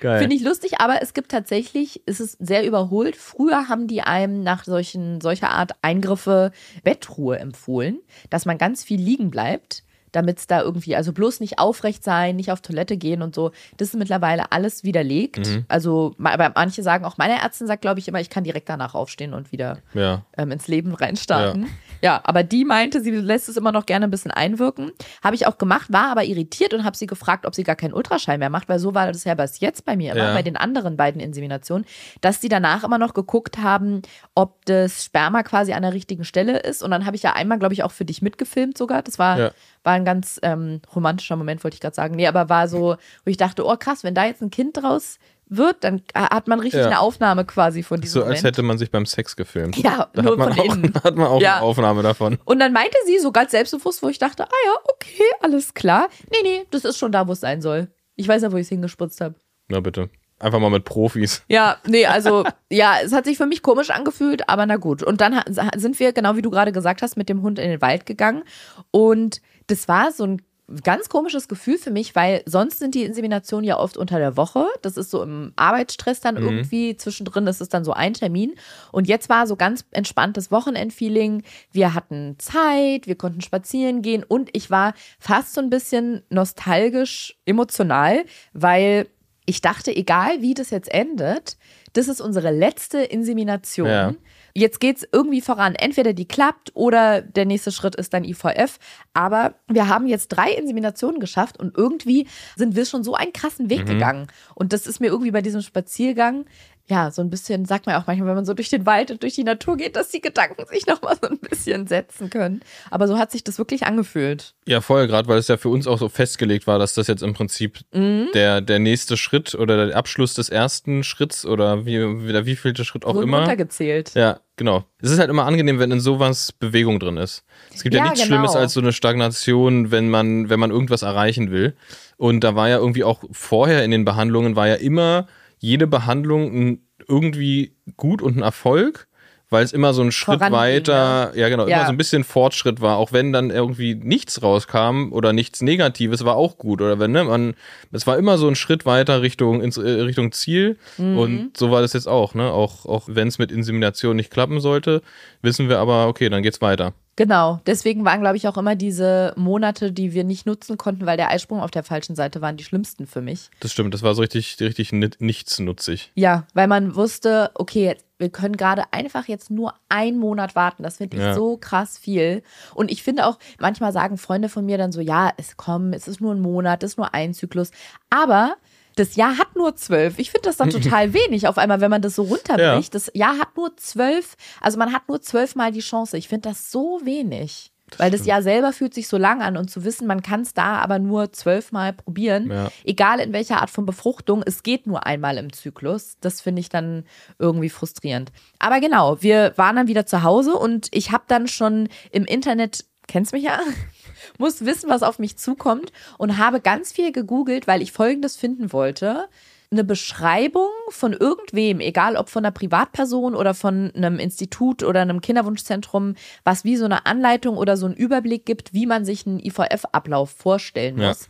Geil. Finde ich lustig, aber es gibt tatsächlich, es ist sehr überholt. Früher haben die einem nach solchen, solcher Art Eingriffe Bettruhe empfohlen, dass man ganz viel liegen bleibt, damit es da irgendwie, also bloß nicht aufrecht sein, nicht auf Toilette gehen und so. Das ist mittlerweile alles widerlegt. Mhm. Also, aber manche sagen, auch meine Ärztin sagt, glaube ich, immer, ich kann direkt danach aufstehen und wieder ja. ähm, ins Leben reinstarten. Ja. Aber die meinte, sie lässt es immer noch gerne ein bisschen einwirken. Habe ich auch gemacht, war aber irritiert und habe sie gefragt, ob sie gar keinen Ultraschall mehr macht, weil so war das ja bis jetzt bei mir immer, Ja. bei den anderen beiden Inseminationen, dass die danach immer noch geguckt haben, ob das Sperma quasi an der richtigen Stelle ist. Und dann habe ich ja einmal, glaube ich, auch für dich mitgefilmt sogar. Das war, Ja. war ein ganz ähm, romantischer Moment, wollte ich gerade sagen. Nee, aber war so, wo ich dachte, oh krass, wenn da jetzt ein Kind draus wird, dann hat man richtig Ja. eine Aufnahme quasi von diesem So als Moment. hätte man sich beim Sex gefilmt. ja, Da nur hat man von auch, innen. hat man auch Ja. eine Aufnahme davon. Und dann meinte sie so ganz selbstbewusst, wo ich dachte, ah ja, okay, alles klar. Nee, nee, das ist schon da, wo es sein soll. Ich weiß ja, wo ich es hingespritzt habe. Na bitte. Einfach mal mit Profis. Ja, nee, also, ja, es hat sich für mich komisch angefühlt, aber na gut. Und dann sind wir, genau wie du gerade gesagt hast, mit dem Hund in den Wald gegangen. Und das war so ein ganz komisches Gefühl für mich, weil sonst sind die Inseminationen ja oft unter der Woche. Das ist so im Arbeitsstress dann irgendwie. Zwischendrin ist es dann so ein Termin. Und jetzt war so ganz entspanntes Wochenendfeeling. Wir hatten Zeit, wir konnten spazieren gehen und ich war fast so ein bisschen nostalgisch emotional, weil ich dachte, egal wie das jetzt endet, das ist unsere letzte Insemination. Ja. Jetzt geht es irgendwie voran. Entweder die klappt oder der nächste Schritt ist dann IVF. Aber wir haben jetzt drei Inseminationen geschafft und irgendwie sind wir schon so einen krassen Weg gegangen. Und das ist mir irgendwie bei diesem Spaziergang, ja, so ein bisschen, sagt man auch manchmal, wenn man so durch den Wald und durch die Natur geht, dass die Gedanken sich nochmal so ein bisschen setzen können. Aber so hat sich das wirklich angefühlt. Ja, voll, gerade weil es ja für uns auch so festgelegt war, dass das jetzt im Prinzip Mhm. der, der nächste Schritt oder der Abschluss des ersten Schritts oder wie, wie, wie vielte Schritt auch Wurden immer. runtergezählt. Ja, genau. Es ist halt immer angenehm, wenn in sowas Bewegung drin ist. Es gibt ja, Ja, nichts genau. Schlimmes als so eine Stagnation, wenn man, wenn man irgendwas erreichen will. Und da war ja irgendwie auch vorher in den Behandlungen war ja immer jede Behandlung irgendwie gut und ein Erfolg, weil es immer so ein Schritt weiter, ja, genau, Ja. immer so ein bisschen Fortschritt war, auch wenn dann irgendwie nichts rauskam oder nichts Negatives, war auch gut. Oder wenn, ne, man, es war immer so ein Schritt weiter Richtung, ins, äh, Richtung Ziel. Mhm. Und so war das jetzt auch, ne? Auch, auch wenn es mit Insemination nicht klappen sollte, wissen wir aber, okay, dann geht's weiter. Genau, deswegen waren, glaube ich, auch immer diese Monate, die wir nicht nutzen konnten, weil der Eisprung auf der falschen Seite waren, die schlimmsten für mich. Das stimmt, das war so richtig, richtig ni- nichtsnutzig. Ja, weil man wusste, okay, jetzt, wir können gerade einfach jetzt nur einen Monat warten. Das finde ich Ja. so krass viel. Und ich finde auch, manchmal sagen Freunde von mir dann so, ja, es komm, es ist nur ein Monat, es ist nur ein Zyklus. Aber das Jahr hat nur zwölf. Ich finde das dann total wenig auf einmal, wenn man das so runterbricht. Das Jahr hat nur zwölf, also man hat nur zwölfmal die Chance. Ich finde das so wenig. Weil das Jahr selber fühlt sich so lang an und zu wissen, man kann es da aber nur zwölfmal probieren, Ja. egal in welcher Art von Befruchtung, es geht nur einmal im Zyklus. Das finde ich dann irgendwie frustrierend. Aber genau, wir waren dann wieder zu Hause und ich habe dann schon im Internet, kennst mich ja, muss wissen, was auf mich zukommt und habe ganz viel gegoogelt, weil ich Folgendes finden wollte. Eine Beschreibung von irgendwem, egal ob von einer Privatperson oder von einem Institut oder einem Kinderwunschzentrum, was wie so eine Anleitung oder so einen Überblick gibt, wie man sich einen IVF-Ablauf vorstellen Ja. muss.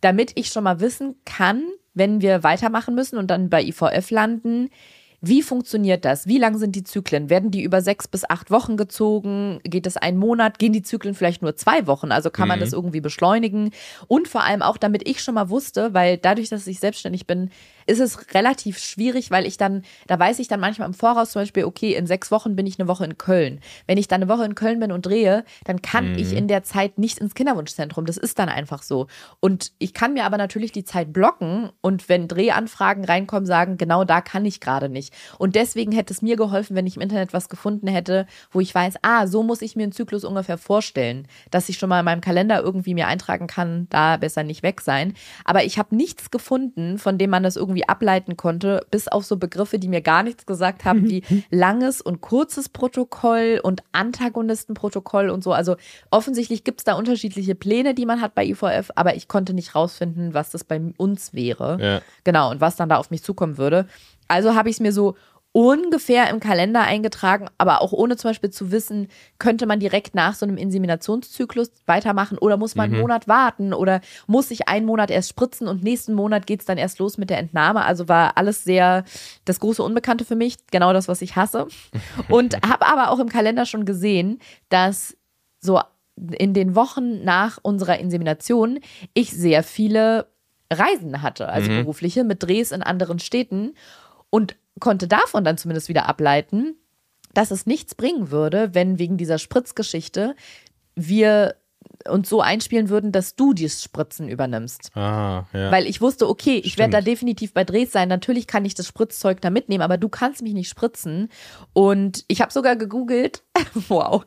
Damit ich schon mal wissen kann, wenn wir weitermachen müssen und dann bei IVF landen, wie funktioniert das? Wie lang sind die Zyklen? Werden die über sechs bis acht Wochen gezogen? Geht es einen Monat? Gehen die Zyklen vielleicht nur zwei Wochen? Also kann man das irgendwie beschleunigen? Und vor allem auch, damit ich schon mal wusste, weil dadurch, dass ich selbstständig bin, ist es relativ schwierig, weil ich dann, da weiß ich dann manchmal im Voraus zum Beispiel, okay, in sechs Wochen bin ich eine Woche in Köln. Wenn ich dann eine Woche in Köln bin und drehe, dann kann ich in der Zeit nicht ins Kinderwunschzentrum. Das ist dann einfach so. Und ich kann mir aber natürlich die Zeit blocken und wenn Drehanfragen reinkommen, sagen, genau da kann ich gerade nicht. Und deswegen hätte es mir geholfen, wenn ich im Internet was gefunden hätte, wo ich weiß, ah, so muss ich mir einen Zyklus ungefähr vorstellen, dass ich schon mal in meinem Kalender irgendwie mir eintragen kann, da besser nicht weg sein. Aber ich habe nichts gefunden, von dem man das irgendwie ableiten konnte, bis auf so Begriffe, die mir gar nichts gesagt haben, wie langes und kurzes Protokoll und Antagonistenprotokoll und so. Also offensichtlich gibt es da unterschiedliche Pläne, die man hat bei IVF, aber ich konnte nicht rausfinden, was das bei uns wäre. Ja. Genau, und was dann da auf mich zukommen würde. Also habe ich es mir so ungefähr im Kalender eingetragen, aber auch ohne zum Beispiel zu wissen, könnte man direkt nach so einem Inseminationszyklus weitermachen oder muss man einen Monat warten oder muss ich einen Monat erst spritzen und nächsten Monat geht es dann erst los mit der Entnahme. Also war alles sehr das große Unbekannte für mich, genau das, was ich hasse. Und habe aber auch im Kalender schon gesehen, dass so in den Wochen nach unserer Insemination ich sehr viele Reisen hatte, also berufliche, mit Drehs in anderen Städten und konnte davon dann zumindest wieder ableiten, dass es nichts bringen würde, wenn wegen dieser Spritzgeschichte wir uns so einspielen würden, dass du dieses Spritzen übernimmst. Ah, ja. Weil ich wusste, okay, ich werde da definitiv bei Drehs sein. Natürlich kann ich das Spritzzeug da mitnehmen, aber du kannst mich nicht spritzen. Und ich habe sogar gegoogelt, wow,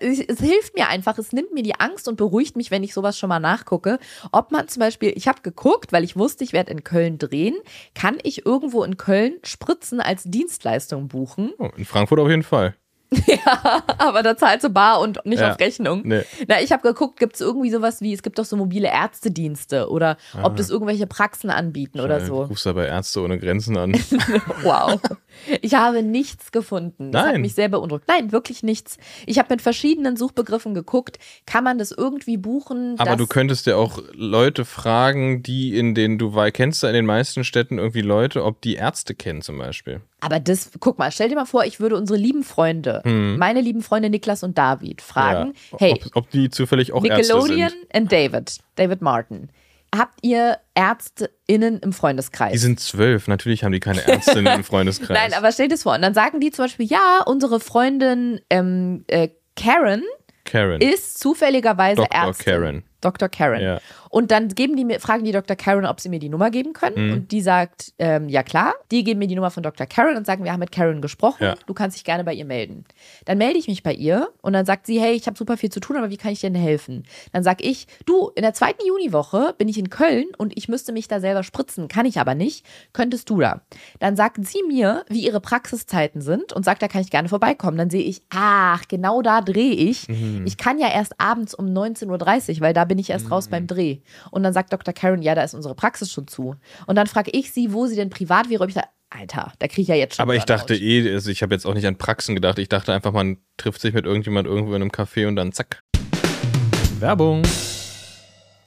es, es hilft mir einfach, es nimmt mir die Angst und beruhigt mich, wenn ich sowas schon mal nachgucke. Ob man zum Beispiel, ich habe geguckt, weil ich wusste, ich werde in Köln drehen, kann ich irgendwo in Köln Spritzen als Dienstleistung buchen? oh, in Frankfurt auf jeden Fall. aber da zahlst du bar und nicht Ja. auf Rechnung. Nee. Na, ich habe geguckt, gibt es irgendwie sowas wie, es gibt doch so mobile Ärztedienste oder ob das irgendwelche Praxen anbieten oder Äh, so. Rufst da bei Ärzte ohne Grenzen an. Wow. Ich habe nichts gefunden. Das hat Nein. mich sehr beunruhigt. Nein, wirklich nichts. Ich habe mit verschiedenen Suchbegriffen geguckt. Kann man das irgendwie buchen? Aber du könntest ja auch Leute fragen, die in den, du kennst da in den meisten Städten irgendwie Leute, ob die Ärzte kennen zum Beispiel. Aber das, guck mal, stell dir mal vor, ich würde unsere lieben Freunde, meine lieben Freunde Niklas und David, fragen: Ja. Hey, Ob, ob die zufällig auch Ärzte Nickelodeon und David, David Martin. Habt ihr ÄrztInnen im Freundeskreis? Die sind zwölf, natürlich haben die keine Ärztinnen im Freundeskreis. Nein, aber stell dir das vor. Und dann sagen die zum Beispiel, ja, unsere Freundin ähm, äh, Karen Karen. ist zufälligerweise Dr. Ärztin. Karen. Dr. Karen. Ja. Und dann geben die mir, fragen die Dr. Karen, ob sie mir die Nummer geben können. Mhm. Und die sagt, ähm, ja klar. Die geben mir die Nummer von Dr. Karen und sagen, wir haben mit Karen gesprochen. Ja. Du kannst dich gerne bei ihr melden. Dann melde ich mich bei ihr und dann sagt sie, hey, ich habe super viel zu tun, aber wie kann ich dir denn helfen? Dann sag ich, du, in der zweiten Juniwoche bin ich in Köln und ich müsste mich da selber spritzen, kann ich aber nicht. Könntest du da? Dann sagt sie mir, wie ihre Praxiszeiten sind und sagt, da kann ich gerne vorbeikommen. Dann sehe ich, ach, genau da drehe ich. Ich kann ja erst abends um 19.30 Uhr, weil da bin ich erst raus beim Dreh. Und dann sagt Dr. Karen, ja, da ist unsere Praxis schon zu. Und dann frage ich sie, wo sie denn privat wäre, ob ich da Alter, da kriege ich ja jetzt schon. Aber ich dachte eh, also ich habe jetzt auch nicht an Praxen gedacht. Ich dachte einfach, man trifft sich mit irgendjemand irgendwo in einem Café und dann zack. Werbung.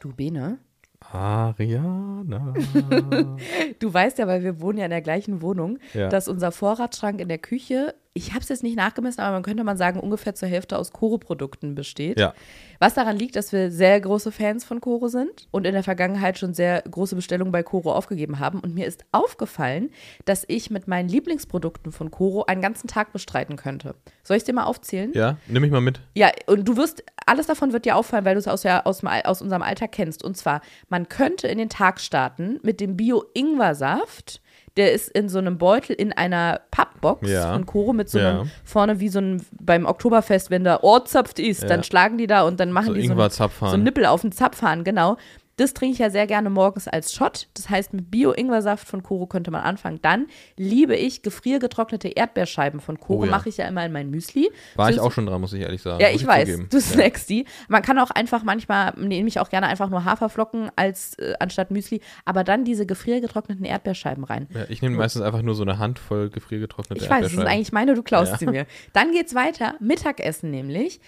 Du, Bene, Ariana. du weißt ja, weil wir wohnen ja in der gleichen Wohnung, Ja. dass unser Vorratsschrank in der Küche, ich habe es jetzt nicht nachgemessen, aber man könnte mal sagen, ungefähr zur Hälfte aus Koro-Produkten besteht. ja. Was daran liegt, dass wir sehr große Fans von Koro sind und in der Vergangenheit schon sehr große Bestellungen bei Koro aufgegeben haben. Und mir ist aufgefallen, dass ich mit meinen Lieblingsprodukten von Koro einen ganzen Tag bestreiten könnte. Soll ich es dir mal aufzählen? Ja, nimm mich mal mit. Ja, und du wirst, alles davon wird dir auffallen, weil du es aus, der, aus, aus unserem Alltag kennst. Und zwar, man könnte in den Tag starten mit dem Bio-Ingwer-Saft. Der ist in so einem Beutel in einer Pappbox Ja. von Koro mit so Ja. einem, vorne wie so ein, beim Oktoberfest, wenn da Ohrzapft ist, Ja. dann schlagen die da und dann machen So die so, einen- so einen Nippel auf den Zapfhahn, genau. Das trinke ich ja sehr gerne morgens als Shot. Das heißt, mit Bio-Ingwer-Saft von Koro könnte man anfangen. Dann liebe ich gefriergetrocknete Erdbeerscheiben von Koro. Oh ja. Mache ich ja immer in mein Müsli. War ich So- auch schon dran, muss ich ehrlich sagen. ja, Muss ich weiß, zugeben. du snackst die. Man kann auch einfach manchmal, nehme ich auch gerne einfach nur Haferflocken als äh, anstatt Müsli, aber dann diese gefriergetrockneten Erdbeerscheiben rein. Ja, ich nehme meistens einfach nur so eine Handvoll gefriergetrocknete Ich weiß, das sind Erdbeerscheiben. eigentlich meine, du klaust Ja. sie mir. Dann geht's weiter, Mittagessen nämlich.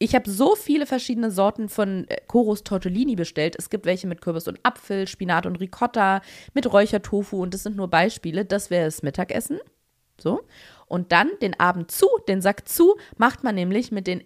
Ich habe so viele verschiedene Sorten von äh, Koros Tortellini bestellt. Es gibt welche mit Kürbis und Apfel, Spinat und Ricotta, mit Räuchertofu und das sind nur Beispiele. Das wäre das Mittagessen. So. Und dann den Abend zu, den Sack zu, macht man nämlich mit den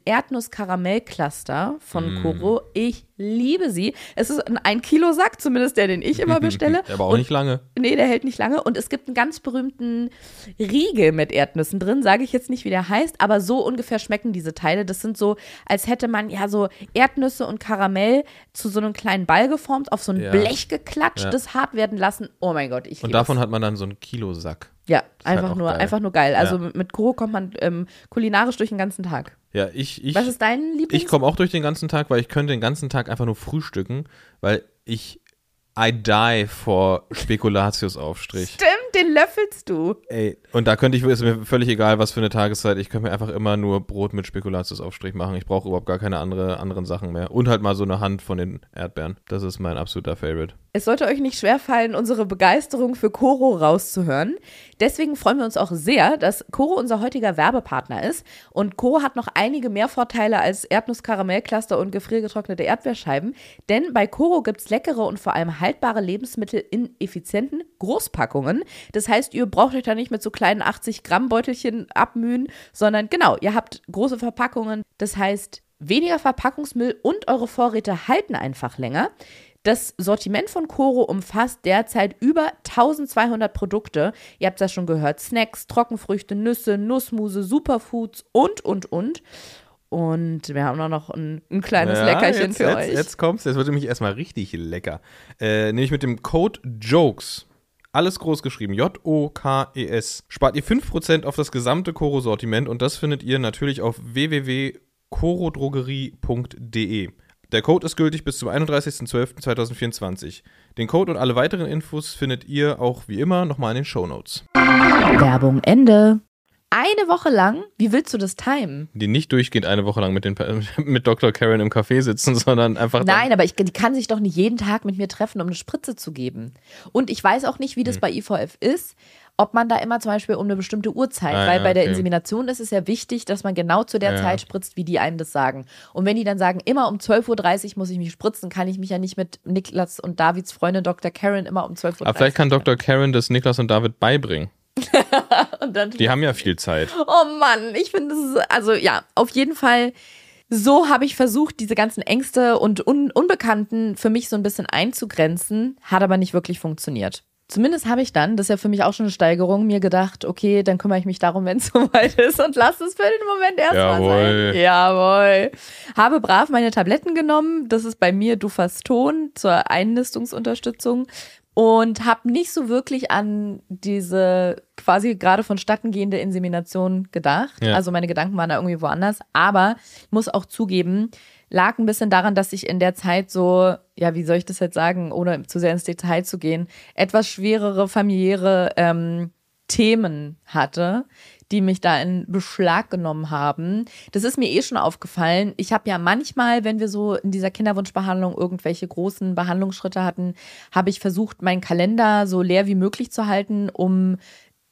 Erdnuss-Karamell-Cluster von Mm. Koro. Ich liebe sie. Es ist ein 1 Kilo Sack, zumindest der, den ich immer bestelle. Aber auch Und nicht lange. Nee, der hält nicht lange. Und es gibt einen ganz berühmten Riegel mit Erdnüssen drin. Sage ich jetzt nicht, wie der heißt, aber so ungefähr schmecken diese Teile. Das sind so, als hätte man ja so Erdnüsse und Karamell zu so einem kleinen Ball geformt, auf so ein Ja. Blech geklatscht, Ja. das hart werden lassen. Oh mein Gott, ich Und liebe davon es. hat man dann so einen Kilosack. Ja, ist halt einfach auch nur, geil. einfach nur geil. Also Ja. mit- Koro kommt man ähm, kulinarisch durch den ganzen Tag. Ja, ich, ich, Was ist dein Lieblings? ich komme auch durch den ganzen Tag, weil ich könnte den ganzen Tag einfach nur frühstücken, weil ich I die vor Spekulatiusaufstrich. Stimmt, den löffelst du. Ey, und da könnte ich, ist mir völlig egal, was für eine Tageszeit, ich könnte mir einfach immer nur Brot mit Spekulatiusaufstrich machen. Ich brauche überhaupt gar keine andere, anderen Sachen mehr. Und halt mal so eine Hand von den Erdbeeren. Das ist mein absoluter Favorite. Es sollte euch nicht schwerfallen, unsere Begeisterung für Coro rauszuhören. Deswegen freuen wir uns auch sehr, dass Coro unser heutiger Werbepartner ist. Und Coro hat noch einige mehr Vorteile als Erdnuss-Karamellcluster und gefriergetrocknete Erdbeerscheiben. Denn bei Coro gibt es leckere und vor allem haltbare Lebensmittel in effizienten Großpackungen. Das heißt, ihr braucht euch da nicht mit so kleinen 80-Gramm-Beutelchen abmühen, sondern genau, ihr habt große Verpackungen. Das heißt, weniger Verpackungsmüll und eure Vorräte halten einfach länger. Das Sortiment von Coro umfasst derzeit über 1200 Produkte. Ihr habt das schon gehört. Snacks, Trockenfrüchte, Nüsse, Nussmuse, Superfoods und, und, und. Und wir haben auch noch ein, ein kleines Ja, Leckerchen jetzt, für jetzt, euch. Jetzt kommt's, jetzt wird nämlich erstmal richtig lecker. Äh, nämlich mit dem Code JOKES. Alles groß geschrieben, J-O-K-E-S. Spart ihr 5% auf das gesamte Koro-Sortiment und das findet ihr natürlich auf www.korodrogerie.de. Der Code ist gültig bis zum 31.12.2024. Den Code und alle weiteren Infos findet ihr auch wie immer nochmal in den Shownotes. Werbung Ende. Eine Woche lang? Wie willst du das timen? Die nicht durchgehend eine Woche lang mit, den, mit Dr. Karen im Café sitzen, sondern einfach. Nein, aber ich, die kann sich doch nicht jeden Tag mit mir treffen, um eine Spritze zu geben. Und ich weiß auch nicht, wie Hm. das bei IVF ist, ob man da immer zum Beispiel um eine bestimmte Uhrzeit, Ah, weil ja, bei der okay. Insemination ist es ja wichtig, dass man genau zu der Ja. Zeit spritzt, wie die einem das sagen. Und wenn die dann sagen, immer um 12.30 Uhr muss ich mich spritzen, kann ich mich ja nicht mit Niklas und Davids Freundin Dr. Karen immer um 12.30 Uhr Aber vielleicht kann Dr. Karen das Niklas und David beibringen. Die haben ja viel Zeit. Oh Mann, ich finde es, ist- also ja, auf jeden Fall. So habe ich versucht, diese ganzen Ängste und Un Unbekannten für mich so ein bisschen einzugrenzen, hat aber nicht wirklich funktioniert. Zumindest habe ich dann, das ist ja für mich auch schon eine Steigerung, mir gedacht, okay, dann kümmere ich mich darum, wenn es soweit ist und lass es für den Moment erstmal sein. Jawohl. Habe brav meine Tabletten genommen, das ist bei mir Dufaston zur Einnistungsunterstützung und habe nicht so wirklich an diese quasi gerade vonstatten gehende Insemination gedacht. Ja. Also meine Gedanken waren da irgendwie woanders. Aber ich muss auch zugeben, lag ein bisschen daran, dass ich in der Zeit so, ja, wie soll ich das jetzt sagen, ohne zu sehr ins Detail zu gehen, etwas schwerere familiäre ähm, Themen hatte, die mich da in Beschlag genommen haben. Das ist mir eh schon aufgefallen. Ich habe ja manchmal, wenn wir so in dieser Kinderwunschbehandlung irgendwelche großen Behandlungsschritte hatten, habe ich versucht, meinen Kalender so leer wie möglich zu halten, um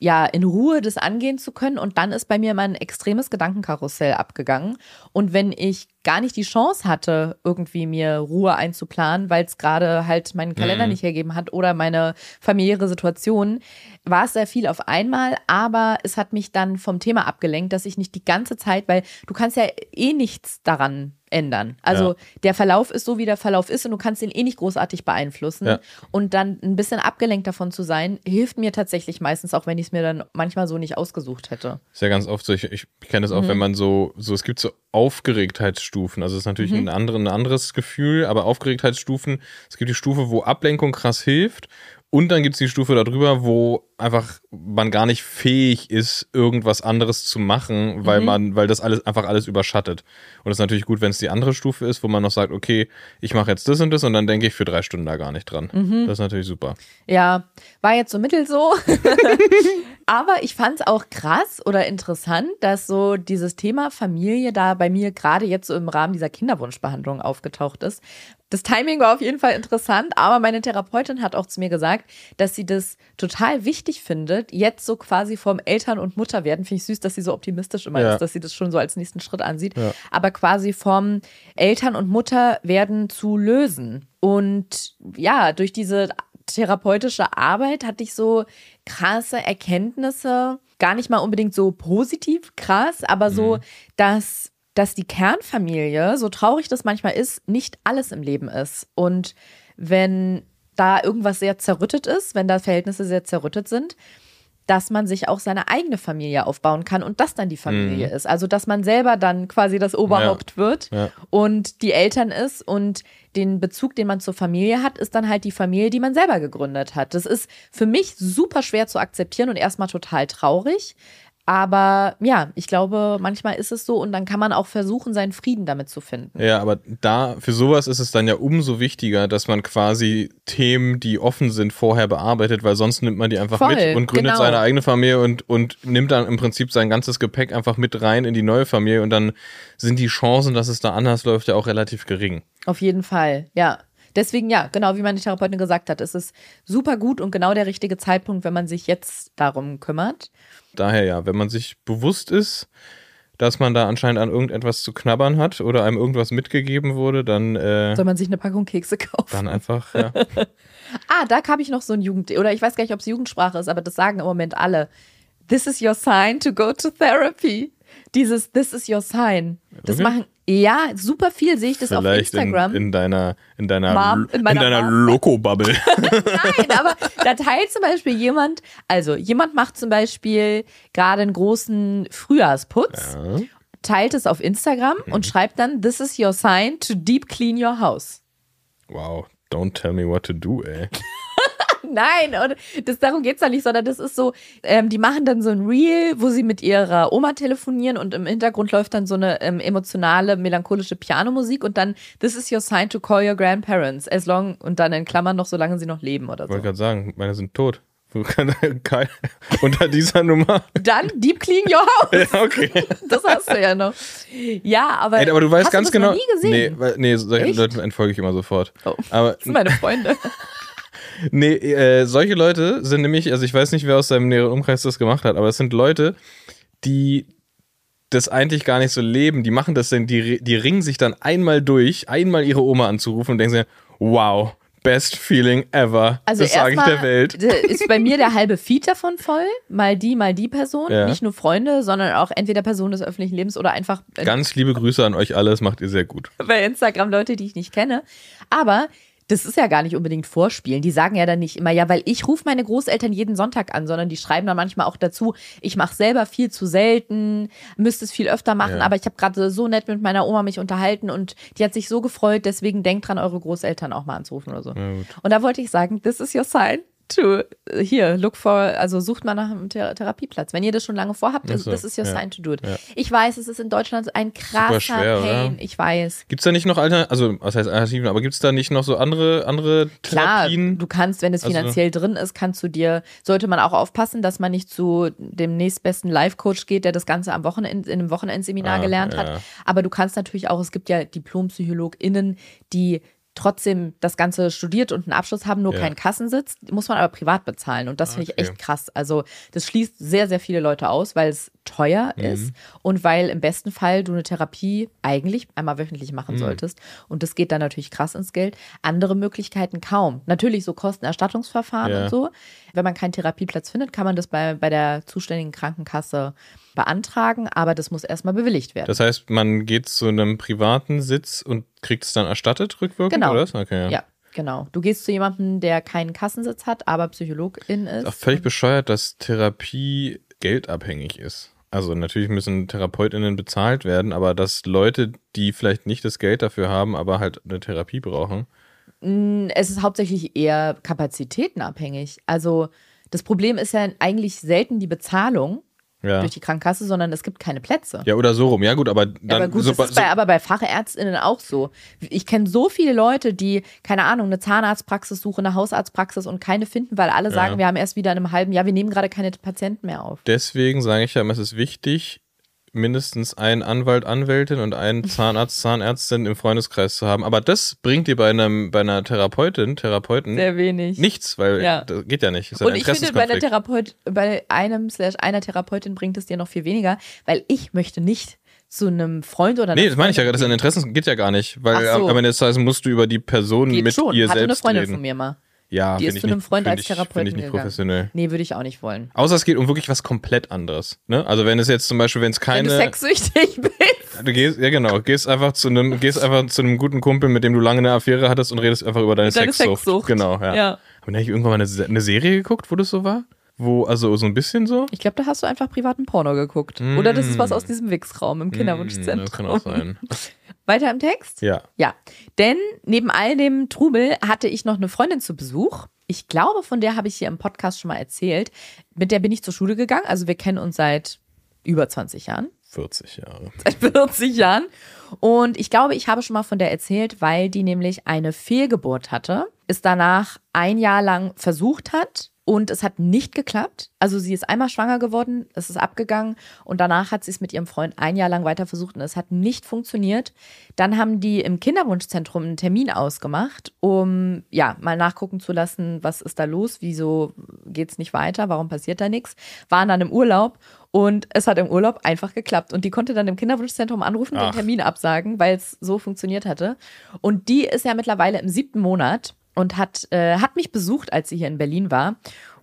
ja, in Ruhe das angehen zu können. Und dann ist bei mir mein extremes Gedankenkarussell abgegangen. Und wenn ich gar nicht die Chance hatte, irgendwie mir Ruhe einzuplanen, weil es gerade halt meinen Kalender Mhm. nicht hergeben hat oder meine familiäre Situation, war es sehr viel auf einmal, aber es hat mich dann vom Thema abgelenkt, dass ich nicht die ganze Zeit, weil du kannst ja eh nichts daran ändern. Also Ja. der Verlauf ist so, wie der Verlauf ist und du kannst ihn eh nicht großartig beeinflussen. Ja. Und dann ein bisschen abgelenkt davon zu sein, hilft mir tatsächlich meistens, auch wenn ich es mir dann manchmal so nicht ausgesucht hätte. Ist ja ganz oft so, ich, ich kenne das auch, Mhm. wenn man so, so, es gibt so Aufgeregtheitsstufen. Also es ist natürlich Mhm. ein, andere, ein anderes Gefühl, aber Aufgeregtheitsstufen, es gibt die Stufe, wo Ablenkung krass hilft. Und dann gibt es die Stufe darüber, wo einfach man gar nicht fähig ist, irgendwas anderes zu machen, Mhm. weil man, weil das alles einfach alles überschattet. Und es ist natürlich gut, wenn es die andere Stufe ist, wo man noch sagt, okay, ich mache jetzt das und das und dann denke ich für drei Stunden da gar nicht dran. Mhm. Das ist natürlich super. Ja, war jetzt so mittel so. Aber ich fand es auch krass oder interessant, dass so dieses Thema Familie da bei mir gerade jetzt so im Rahmen dieser Kinderwunschbehandlung aufgetaucht ist. Das Timing war auf jeden Fall interessant, aber meine Therapeutin hat auch zu mir gesagt, dass sie das total wichtig findet, jetzt so quasi vom Eltern- und Mutterwerden. Finde ich süß, dass sie so optimistisch immer Ja. ist, dass sie das schon so als nächsten Schritt ansieht. Ja. Aber quasi vom Eltern- und Mutterwerden zu lösen. Und ja, durch diese therapeutische Arbeit hatte ich so krasse Erkenntnisse, gar nicht mal unbedingt so positiv krass, aber so, dass, dass die Kernfamilie, so traurig das manchmal ist, nicht alles im Leben ist. Und wenn da irgendwas sehr zerrüttet ist, wenn da Verhältnisse sehr zerrüttet sind, dass man sich auch seine eigene Familie aufbauen kann und das dann die Familie ist. Also, dass man selber dann quasi das Oberhaupt wird Ja. und die Eltern ist und den Bezug, den man zur Familie hat, ist dann halt die Familie, die man selber gegründet hat. Das ist für mich super schwer zu akzeptieren und erstmal total traurig. Aber ja, ich glaube, manchmal ist es so und dann kann man auch versuchen, seinen Frieden damit zu finden. Ja, aber da, für sowas ist es dann ja umso wichtiger, dass man quasi Themen, die offen sind, vorher bearbeitet, weil sonst nimmt man die einfach Voll, mit und gründet genau. seine eigene Familie und, und nimmt dann im Prinzip sein ganzes Gepäck einfach mit rein in die neue Familie und dann sind die Chancen, dass es da anders läuft, ja auch relativ gering. Auf jeden Fall, ja. Deswegen, ja, genau wie meine Therapeutin gesagt hat, es ist super gut und genau der richtige Zeitpunkt, wenn man sich jetzt darum kümmert. Daher ja, wenn man sich bewusst ist, dass man da anscheinend an irgendetwas zu knabbern hat oder einem irgendwas mitgegeben wurde, dann, äh, Soll man sich eine Packung Kekse kaufen? dann einfach, ja. Ah, da habe ich noch so ein Jugend, oder ich weiß gar nicht, ob es Jugendsprache ist, aber das sagen im Moment alle. This is your sign to go to therapy. Dieses This is your sign. Das Wirklich? machen, ja, super viel sehe ich das auf Vielleicht in, Instagram. in deiner, in deiner, Mom, in in deiner Mom. Loco-Bubble. Nein, aber da teilt zum Beispiel jemand, also jemand macht zum Beispiel gerade einen großen Frühjahrsputz, Ja. teilt es auf Instagram Mhm. und schreibt dann, this is your sign to deep clean your house. Wow, don't tell me what to do, ey. Nein, und das, darum geht's da nicht, sondern das ist so, ähm, die machen dann so ein Reel, wo sie mit ihrer Oma telefonieren und im Hintergrund läuft dann so eine ähm, emotionale, melancholische Pianomusik und dann, this is your sign to call your grandparents, as long, und dann in Klammern noch, solange sie noch leben oder Ich wollte so. gerade sagen, meine sind tot. Unter dieser Nummer. Dann deep clean your house. Ja, okay. Das hast du ja noch. Ja, aber, Ey, aber du weißt hast ganz du das genau. noch nie gesehen? Nee, weil, nee solchen? Leuten entfolge ich immer sofort. Oh. Aber Das sind meine Freunde. Nee, äh, solche Leute sind nämlich, also ich weiß nicht, wer aus seinem näheren Umkreis das gemacht hat, aber es sind Leute, die das eigentlich gar nicht so leben. Die machen das denn, die, die ringen sich dann einmal durch, einmal ihre Oma anzurufen und denken sich, wow, best feeling ever. Also das sage ich der Welt. ist bei mir der halbe Feed davon voll. Mal die, mal die Person. Ja. Nicht nur Freunde, sondern auch entweder Personen des öffentlichen Lebens oder einfach äh, Ganz liebe Grüße an euch alle, das macht ihr sehr gut. bei Instagram Leute, die ich nicht kenne. Aber das ist ja gar nicht unbedingt Vorspielen. Die sagen ja dann nicht immer, ja, weil ich rufe meine Großeltern jeden Sonntag an, sondern die schreiben dann manchmal auch dazu, ich mache selber viel zu selten, müsste es viel öfter machen, Ja. aber ich habe gerade so nett mit meiner Oma mich unterhalten und die hat sich so gefreut, deswegen denkt dran, eure Großeltern auch mal anzurufen oder so. Und da wollte ich sagen, this is your sign to hier, look for, also sucht mal nach einem Thera Therapieplatz. Wenn ihr das schon lange vorhabt, Ach so, this is your ja. sign to do it. Ja. Ich weiß, es ist in Deutschland ein krasser schwer, oder? Pain. Ich weiß. Gibt es da nicht noch Alternativen, also was heißt Alternativen, aber gibt es da nicht noch so andere, andere Klar, Therapien? du kannst, wenn es Also- finanziell drin ist, kannst du dir, sollte man auch aufpassen, dass man nicht zu dem nächstbesten Life-Coach geht, der das Ganze am Wochenende, in einem Wochenendseminar Ah, gelernt ja. hat. Aber du kannst natürlich auch, es gibt ja DiplompsychologInnen, die trotzdem das Ganze studiert und einen Abschluss haben, nur Ja. keinen Kassensitz, muss man aber privat bezahlen. Und das finde ich Okay. echt krass. Also das schließt sehr, sehr viele Leute aus, weil es teuer Mhm. ist und weil im besten Fall du eine Therapie eigentlich einmal wöchentlich Mhm. machen solltest. Und das geht dann natürlich krass ins Geld. Andere Möglichkeiten kaum. Natürlich so Kostenerstattungsverfahren Ja. und so. Wenn man keinen Therapieplatz findet, kann man das bei, bei der zuständigen Krankenkasse beantragen, aber das muss erstmal bewilligt werden. Das heißt, man geht zu einem privaten Sitz und kriegt es dann erstattet rückwirkend, Genau. oder? Okay, ja. ja, genau. Du gehst zu jemandem, der keinen Kassensitz hat, aber Psychologin ist. Ist auch völlig bescheuert, dass Therapie geldabhängig ist. Also natürlich müssen TherapeutInnen bezahlt werden, aber dass Leute, die vielleicht nicht das Geld dafür haben, aber halt eine Therapie brauchen. Es ist hauptsächlich eher kapazitätenabhängig. Also das Problem ist ja eigentlich selten die Bezahlung Ja. durch die Krankenkasse, sondern es gibt keine Plätze. Ja, oder so rum. Ja, gut, aber dann. Ja, aber gut, so, das ist bei, aber bei Fachärztinnen auch so. Ich kenne so viele Leute, die, keine Ahnung, eine Zahnarztpraxis suchen, eine Hausarztpraxis und keine finden, weil alle sagen, Ja. wir haben erst wieder in einem halben Jahr, wir nehmen gerade keine Patienten mehr auf. deswegen sage ich ja es ist wichtig, mindestens einen Anwalt, Anwältin und einen Zahnarzt, Zahnärztin im Freundeskreis zu haben. Aber das bringt dir bei, einem, bei einer Therapeutin, Therapeuten Sehr wenig. nichts, weil Ja. das geht ja nicht. Und ich finde, bei, einer. Therapeut, bei einem slash einer Therapeutin bringt es dir noch viel weniger, weil ich möchte nicht zu einem Freund oder einer Nee, das meine ich ja, Freundin das ist ein Interessen geht ja gar nicht, weil so. am Ende des Tages musst du über die Person Geht mit schon. ihr Hatte eine selbst Freundin reden. von mir mal. Ja, Die ist zu einem nicht- Freund als ich- Therapeutin Finde ich nicht gegangen. professionell. Nee, würde ich auch nicht wollen. Außer es geht um wirklich was komplett anderes. Ne? Also wenn es jetzt zum Beispiel, wenn es Wenn du keine, sexsüchtig bist. du gehst, ja genau, gehst einfach zu einem, gehst einfach zu einem guten Kumpel, mit dem du lange eine Affäre hattest und redest einfach über deine, Deine Sexsucht. Sexsucht. Genau, ja. Ja. Haben wir nicht irgendwann mal eine, eine Serie geguckt, wo das so war? Wo, also so ein bisschen so? Ich glaube, da hast du einfach privaten Porno geguckt. Mm. Oder das ist was aus diesem Wix-Raum im Kinderwunschzentrum. Das kann auch sein. Weiter im Text? Ja. Ja. Denn neben all dem Trubel hatte ich noch eine Freundin zu Besuch. Ich glaube, von der habe ich hier im Podcast schon mal erzählt. Mit der bin ich zur Schule gegangen. Also wir kennen uns seit über 20 Jahren. 40 Jahre. Seit 40 Jahren. Und ich glaube, ich habe schon mal von der erzählt, weil die nämlich eine Fehlgeburt hatte, es danach ein Jahr lang versucht hat und es hat nicht geklappt. Also sie ist einmal schwanger geworden, es ist abgegangen und danach hat sie es mit ihrem Freund ein Jahr lang weiter versucht und es hat nicht funktioniert. Dann haben die im Kinderwunschzentrum einen Termin ausgemacht, um ja mal nachgucken zu lassen, was ist da los, wieso geht es nicht weiter, warum passiert da nichts. Waren dann im Urlaub und es hat im Urlaub einfach geklappt. Und die konnte dann im Kinderwunschzentrum anrufen, den Ach. Termin absagen, weil es so funktioniert hatte. Und die ist ja mittlerweile im siebten Monat und hat, äh, hat mich besucht, als sie hier in Berlin war.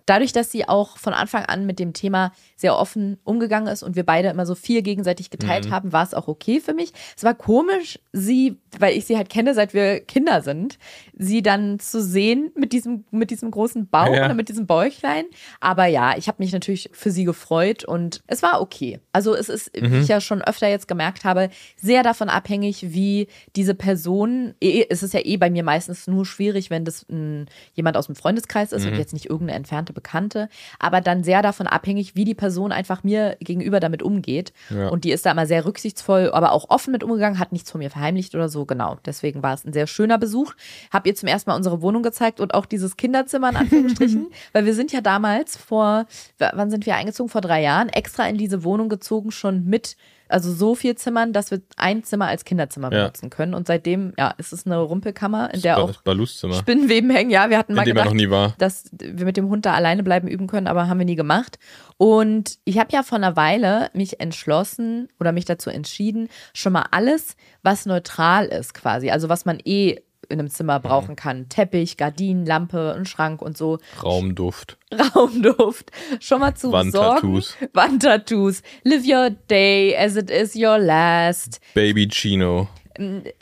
Dadurch, dass sie auch von Anfang an mit dem Thema sehr offen umgegangen ist und wir beide immer so viel gegenseitig geteilt haben, war es auch okay für mich. Es war komisch, sie, weil ich sie halt kenne, seit wir Kinder sind, sie dann zu sehen mit diesem, mit diesem großen Bauch Ja. oder mit diesem Bäuchlein. Aber ja, ich habe mich natürlich für sie gefreut und es war okay. Also es ist, wie ich ja schon öfter jetzt gemerkt habe, sehr davon abhängig, wie diese Person, eh, es ist ja eh bei mir meistens nur schwierig, wenn das ein, jemand aus dem Freundeskreis ist und jetzt nicht irgendeine entfernte Bekannte, aber dann sehr davon abhängig, wie die Person einfach mir gegenüber damit umgeht. Ja. Und die ist da immer sehr rücksichtsvoll, aber auch offen mit umgegangen, hat nichts von mir verheimlicht oder so. Genau. Deswegen war es ein sehr schöner Besuch. Hab ihr zum ersten Mal unsere Wohnung gezeigt und auch dieses Kinderzimmer in Anführungsstrichen, weil wir sind ja damals vor, wann sind wir eingezogen? Vor drei Jahren, extra in diese Wohnung gezogen, schon mit, also so viel Zimmern, dass wir ein Zimmer als Kinderzimmer Ja. benutzen können. Und seitdem, ja, ist es eine Rumpelkammer, in der auch das Baluszimmer, Spinnenweben hängen. Ja, wir hatten mal gedacht, noch nie war. dass wir mit dem Hund da alleine bleiben üben können, aber haben wir nie gemacht. Und ich habe ja vor einer Weile mich entschlossen oder mich dazu entschieden, schon mal alles, was neutral ist quasi, also was man eh in einem Zimmer brauchen kann, Teppich, Gardinen, Lampe, ein Schrank und so, Raumduft. Raumduft, schon mal zu. Wandtattoos. Wandtattoos. Live your day as it is your last. Baby Chino.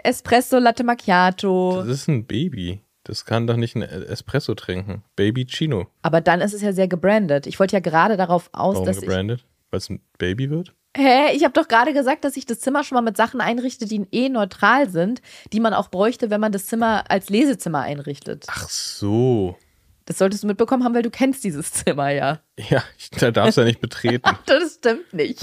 Espresso Latte Macchiato. Das ist ein Baby. Das kann doch nicht ein Espresso trinken. Baby Chino. Aber dann ist es ja sehr gebrandet. Ich wollte ja gerade darauf aus, Warum dass gebrandet? Weil es ein Baby wird? Hä? Ich habe doch gerade gesagt, dass ich das Zimmer schon mal mit Sachen einrichte, die eh neutral sind, die man auch bräuchte, wenn man das Zimmer als Lesezimmer einrichtet. Ach so. Das solltest du mitbekommen haben, weil du kennst dieses Zimmer ja. Ja, ich, da darfst du ja nicht betreten. Das stimmt nicht.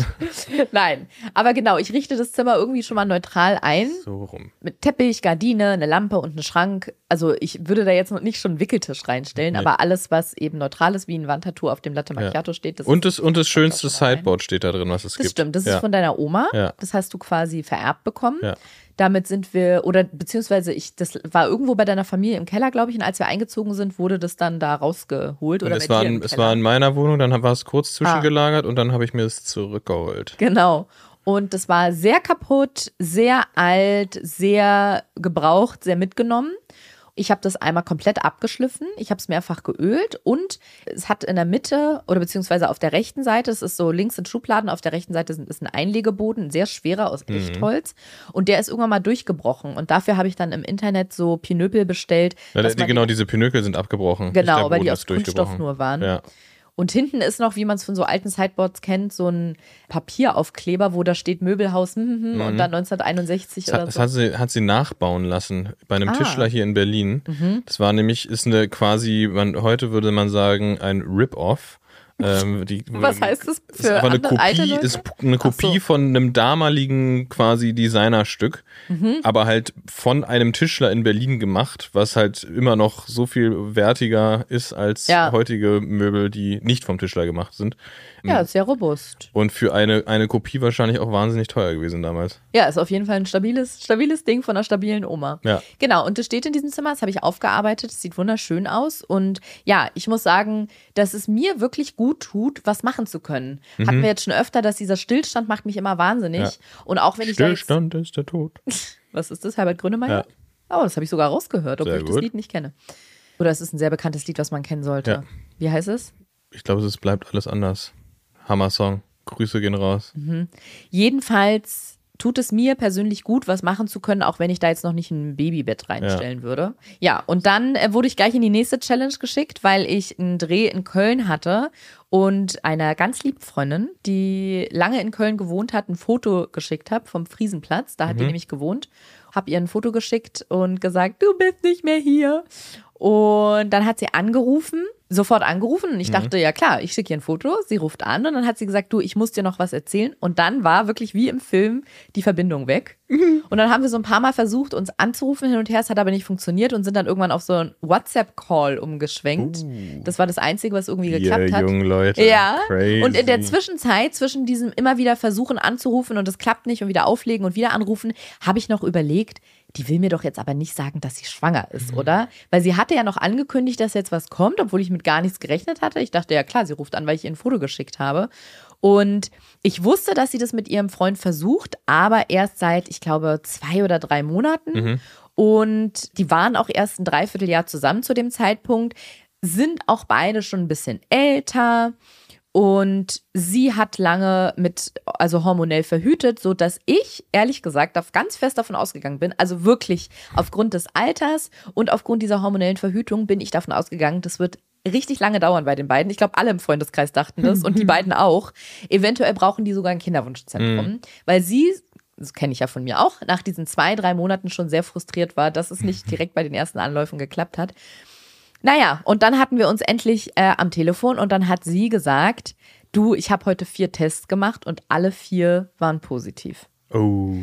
Nein. Aber genau, ich richte das Zimmer irgendwie schon mal neutral ein. So rum. Mit Teppich, Gardine, eine Lampe und einen Schrank. Also ich würde da jetzt noch nicht schon einen Wickeltisch reinstellen, Nee. aber alles, was eben neutral ist, wie ein Wandtattoo auf dem Latte Macchiato steht, das Und ist das, und das schönste. Sideboard steht da drin, was es Das gibt. stimmt, das ja. ist von deiner Oma. Ja. Das hast du quasi vererbt bekommen. Ja. Damit sind wir, oder beziehungsweise ich, das war irgendwo bei deiner Familie im Keller, glaube ich, und als wir eingezogen sind, wurde das dann da rausgeholt. Oder es, war in, es war in meiner Wohnung, dann war es kurz zwischengelagert ah. und dann habe ich mir es zurückgeholt. Genau. Und das war sehr kaputt, sehr alt, sehr gebraucht, sehr mitgenommen. Ich habe das einmal komplett abgeschliffen. Ich habe es mehrfach geölt und es hat in der Mitte oder beziehungsweise auf der rechten Seite, es ist so links in Schubladen, auf der rechten Seite ist ein Einlegeboden, ein sehr schwerer aus mhm. Echtholz. Mhm. Und der ist irgendwann mal durchgebrochen. Und dafür habe ich dann im Internet so Pinöpel bestellt. Ja, die, genau, diese Pinökel sind abgebrochen. Genau, weil die aus Kunststoff nur waren. Ja. Und hinten ist noch, wie man es von so alten Sideboards kennt, so ein Papieraufkleber, wo da steht Möbelhaus hm, hm, hm, mhm. und dann 1961 das oder hat, so. Das hat sie, hat sie nachbauen lassen bei einem ah. Tischler hier in Berlin. Mhm. Das war nämlich, ist eine quasi, man, heute würde man sagen, ein Rip-Off ähm, die, Was heißt das für ist aber eine Kopie, ist eine Kopie so. von einem damaligen quasi Designerstück, mhm. aber halt von einem Tischler in Berlin gemacht, was halt immer noch so viel wertiger ist als ja. heutige Möbel, die nicht vom Tischler gemacht sind. Ja, sehr robust. Und für eine, eine Kopie wahrscheinlich auch wahnsinnig teuer gewesen damals. Ja, ist auf jeden Fall ein stabiles, stabiles Ding von einer stabilen Oma. Ja. Genau, und das steht in diesem Zimmer, das habe ich aufgearbeitet, das sieht wunderschön aus. Und ja, ich muss sagen, dass es mir wirklich gut tut, was machen zu können. Mhm. Hatten wir jetzt schon öfter, dass dieser Stillstand macht mich immer wahnsinnig. Ja. Und auch wenn ich Stillstand ist der Tod. Was ist das, Herbert Grönemeyer? Ja. Oh, das habe ich sogar rausgehört, obwohl ich das Lied nicht kenne. Oder es ist ein sehr bekanntes Lied, was man kennen sollte. Ja. Wie heißt es? Ich glaube, es bleibt alles anders. Hammer-Song. Grüße gehen raus. Mhm. Jedenfalls tut es mir persönlich gut, was machen zu können, auch wenn ich da jetzt noch nicht ein Babybett reinstellen ja. würde. Ja, und dann äh, wurde ich gleich in die nächste Challenge geschickt, weil ich einen Dreh in Köln hatte und einer ganz lieben Freundin, die lange in Köln gewohnt hat, ein Foto geschickt habe vom Friesenplatz. Da hat mhm. die nämlich gewohnt. Habe ihr ein Foto geschickt und gesagt, du bist nicht mehr hier. Und dann hat sie angerufen sofort angerufen und ich mhm. dachte, ja klar, ich schicke ihr ein Foto. Sie ruft an und dann hat sie gesagt, du, ich muss dir noch was erzählen. Und dann war wirklich wie im Film die Verbindung weg. Mhm. Und dann haben wir so ein paar Mal versucht, uns anzurufen hin und her. Es hat aber nicht funktioniert und sind dann irgendwann auf so einen WhatsApp-Call umgeschwenkt. Uh. Das war das Einzige, was irgendwie geklappt hat. jungen Leute. Ja. Crazy. Und in der Zwischenzeit, zwischen diesem immer wieder versuchen anzurufen und es klappt nicht und wieder auflegen und wieder anrufen, habe ich noch überlegt, die will mir doch jetzt aber nicht sagen, dass sie schwanger ist, mhm. oder? Weil sie hatte ja noch angekündigt, dass jetzt was kommt, obwohl ich mit gar nichts gerechnet hatte. Ich dachte, ja klar, sie ruft an, weil ich ihr ein Foto geschickt habe. Und ich wusste, dass sie das mit ihrem Freund versucht, aber erst seit, ich glaube, zwei oder drei Monaten. Mhm. Und die waren auch erst ein Dreivierteljahr zusammen zu dem Zeitpunkt, sind auch beide schon ein bisschen älter. Und sie hat lange mit, also hormonell verhütet, so dass ich, ehrlich gesagt, ganz fest davon ausgegangen bin, also wirklich aufgrund des Alters und aufgrund dieser hormonellen Verhütung bin ich davon ausgegangen, das wird richtig lange dauern bei den beiden. Ich glaube, alle im Freundeskreis dachten das und die beiden auch. Eventuell brauchen die sogar ein Kinderwunschzentrum, mhm. weil sie das kenne ich ja von mir auch, nach diesen zwei, drei Monaten schon sehr frustriert war, dass es nicht direkt bei den ersten Anläufen geklappt hat. Naja, und dann hatten wir uns endlich äh, am Telefon und dann hat sie gesagt, du, ich habe heute vier Tests gemacht und alle vier waren positiv. Oh.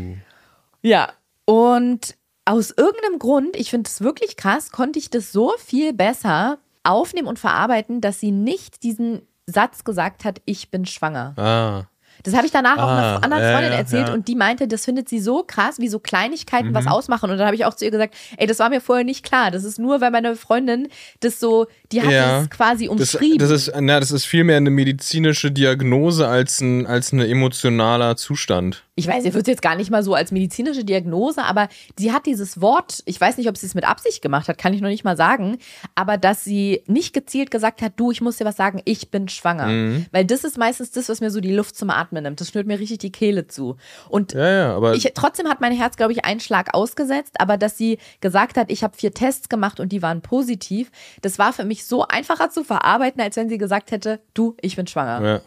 Ja, und aus irgendeinem Grund, ich finde es wirklich krass, konnte ich das so viel besser aufnehmen und verarbeiten, dass sie nicht diesen Satz gesagt hat, ich bin schwanger. Ah. Das habe ich danach ah, auch einer anderen Freundin ja, erzählt ja. und die meinte, das findet sie so krass, wie so Kleinigkeiten mhm. was ausmachen. Und dann habe ich auch zu ihr gesagt, ey, das war mir vorher nicht klar. Das ist nur, weil meine Freundin das so, die hat ja. das quasi umschrieben. Das, das, ist, na, das ist vielmehr eine medizinische Diagnose als ein, als ein emotionaler Zustand ich weiß, ihr wird es jetzt gar nicht mal so als medizinische Diagnose, aber sie hat dieses Wort, ich weiß nicht, ob sie es mit Absicht gemacht hat, kann ich noch nicht mal sagen, aber dass sie nicht gezielt gesagt hat, du, ich muss dir was sagen, ich bin schwanger. Mhm. Weil das ist meistens das, was mir so die Luft zum Atmen nimmt. Das schnürt mir richtig die Kehle zu. Und ja, ja, aber ich, trotzdem hat mein Herz, glaube ich, einen Schlag ausgesetzt, aber dass sie gesagt hat, ich habe vier Tests gemacht und die waren positiv, das war für mich so einfacher zu verarbeiten, als wenn sie gesagt hätte, du, ich bin schwanger. Ja.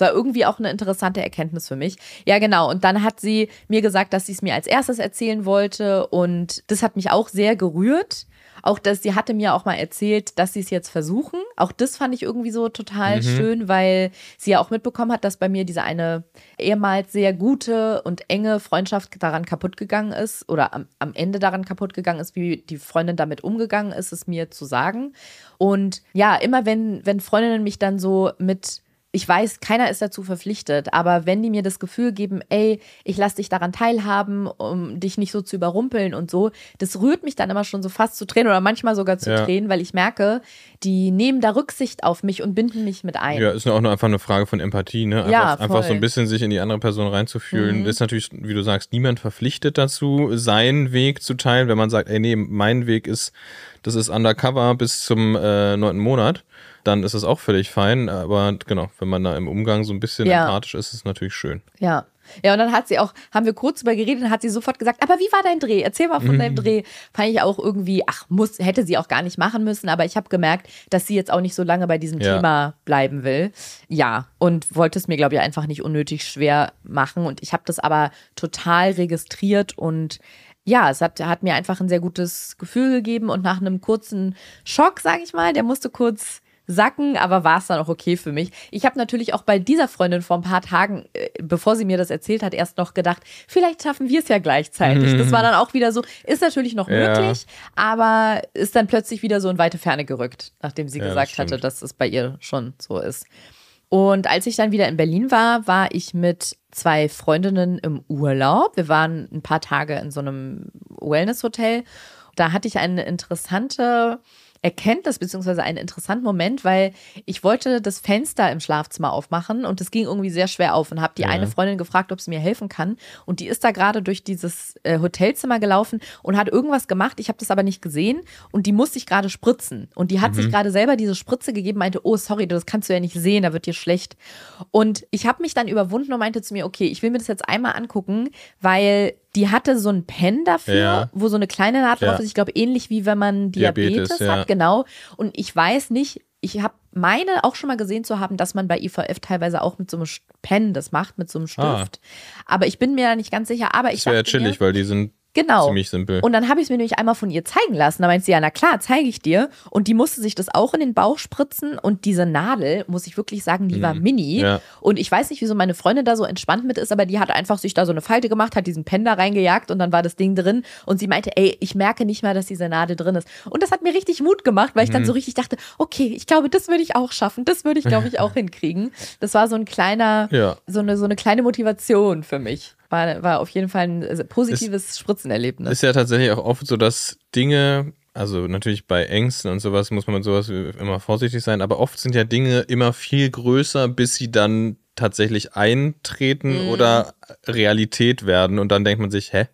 Das war irgendwie auch eine interessante Erkenntnis für mich. Ja, genau. Und dann hat sie mir gesagt, dass sie es mir als erstes erzählen wollte. Und das hat mich auch sehr gerührt. Auch dass sie hatte mir auch mal erzählt, dass sie es jetzt versuchen. Auch das fand ich irgendwie so total mhm. schön, weil sie ja auch mitbekommen hat, dass bei mir diese eine ehemals sehr gute und enge Freundschaft daran kaputt gegangen ist oder am, am Ende daran kaputt gegangen ist, wie die Freundin damit umgegangen ist, es mir zu sagen. Und ja, immer wenn, wenn Freundinnen mich dann so mit ich weiß, keiner ist dazu verpflichtet, aber wenn die mir das Gefühl geben, ey, ich lass dich daran teilhaben, um dich nicht so zu überrumpeln und so, das rührt mich dann immer schon so fast zu Tränen oder manchmal sogar zu Ja. Tränen, weil ich merke, die nehmen da Rücksicht auf mich und binden mich mit ein. Ja, ist auch nur einfach eine Frage von Empathie, ne? Einfach, Ja, einfach so voll. ein bisschen sich in die andere Person reinzufühlen. Mhm. Ist natürlich, wie du sagst, niemand verpflichtet dazu, seinen Weg zu teilen, wenn man sagt, ey, nee, mein Weg ist, das ist undercover bis zum äh, neunten Monat, dann ist es auch völlig fein. Aber genau, wenn man da im Umgang so ein bisschen Ja. empathisch ist, ist es natürlich schön. Ja. Ja, und dann hat sie auch, haben wir kurz drüber geredet und hat sie sofort gesagt, aber wie war dein Dreh? Erzähl mal von Mhm. deinem Dreh. Fand ich auch irgendwie, ach, muss, hätte sie auch gar nicht machen müssen, aber ich habe gemerkt, dass sie jetzt auch nicht so lange bei diesem Ja. Thema bleiben will. Ja, und wollte es mir, glaube ich, einfach nicht unnötig schwer machen. Und ich habe das aber total registriert und ja, es hat, hat mir einfach ein sehr gutes Gefühl gegeben und nach einem kurzen Schock, sage ich mal, der musste kurz sacken, aber war es dann auch okay für mich. Ich habe natürlich auch bei dieser Freundin vor ein paar Tagen, äh, bevor sie mir das erzählt hat, erst noch gedacht, vielleicht schaffen wir es ja gleichzeitig. Das war dann auch wieder so, ist natürlich noch Ja. möglich, aber ist dann plötzlich wieder so in weite Ferne gerückt, nachdem sie Ja, das gesagt stimmt. hatte, dass es bei ihr schon so ist. Und als ich dann wieder in Berlin war, war ich mit zwei Freundinnen im Urlaub. Wir waren ein paar Tage in so einem Wellness-Hotel. Da hatte ich eine interessante Erkenntnis beziehungsweise einen interessanten Moment, weil ich wollte das Fenster im Schlafzimmer aufmachen und das ging irgendwie sehr schwer auf und habe die Ja. eine Freundin gefragt, ob sie mir helfen kann und die ist da gerade durch dieses äh, Hotelzimmer gelaufen und hat irgendwas gemacht. Ich habe das aber nicht gesehen und die musste ich gerade spritzen und die hat sich gerade selber diese Spritze gegeben, meinte, oh sorry, das kannst du ja nicht sehen, da wird dir schlecht. Und ich habe mich dann überwunden und meinte zu mir, okay, ich will mir das jetzt einmal angucken, weil die hatte so ein Pen dafür, Ja. wo so eine kleine Ja. drauf ist. Ich glaube, ähnlich wie wenn man Diabetes, Diabetes, ja. hat, genau. Und ich weiß nicht, ich habe meine auch schon mal gesehen zu haben, dass man bei IVF teilweise auch mit so einem Pen das macht, mit so einem Ah. Stift. Aber ich bin mir da nicht ganz sicher. Aber ich Das wäre ja dachte mir, chillig, weil die sind Genau. ziemlich simpel. Und dann habe ich es mir nämlich einmal von ihr zeigen lassen. Da meinte sie, ja, na klar, zeige ich dir. Und die musste sich das auch in den Bauch spritzen. Und diese Nadel, muss ich wirklich sagen, die war mini. Mhm. Ja. Und ich weiß nicht, wieso meine Freundin da so entspannt mit ist, aber die hat einfach sich da so eine Falte gemacht, hat diesen Pen da reingejagt und dann war das Ding drin. Und sie meinte, ey, ich merke nicht mal, dass diese Nadel drin ist. Und das hat mir richtig Mut gemacht, weil ich Mhm. dann so richtig dachte, okay, ich glaube, das würde ich auch schaffen. Das würde ich, glaube ich, auch hinkriegen. Das war so ein kleiner, Ja. so, eine, so eine kleine Motivation für mich. War, war auf jeden Fall ein äh, positives Spritzenerlebnis. Ist ja tatsächlich auch oft so, dass Dinge, also natürlich bei Ängsten und sowas muss man mit sowas immer vorsichtig sein, aber oft sind ja Dinge immer viel größer, bis sie dann tatsächlich eintreten Mhm. oder Realität werden und dann denkt man sich, hä?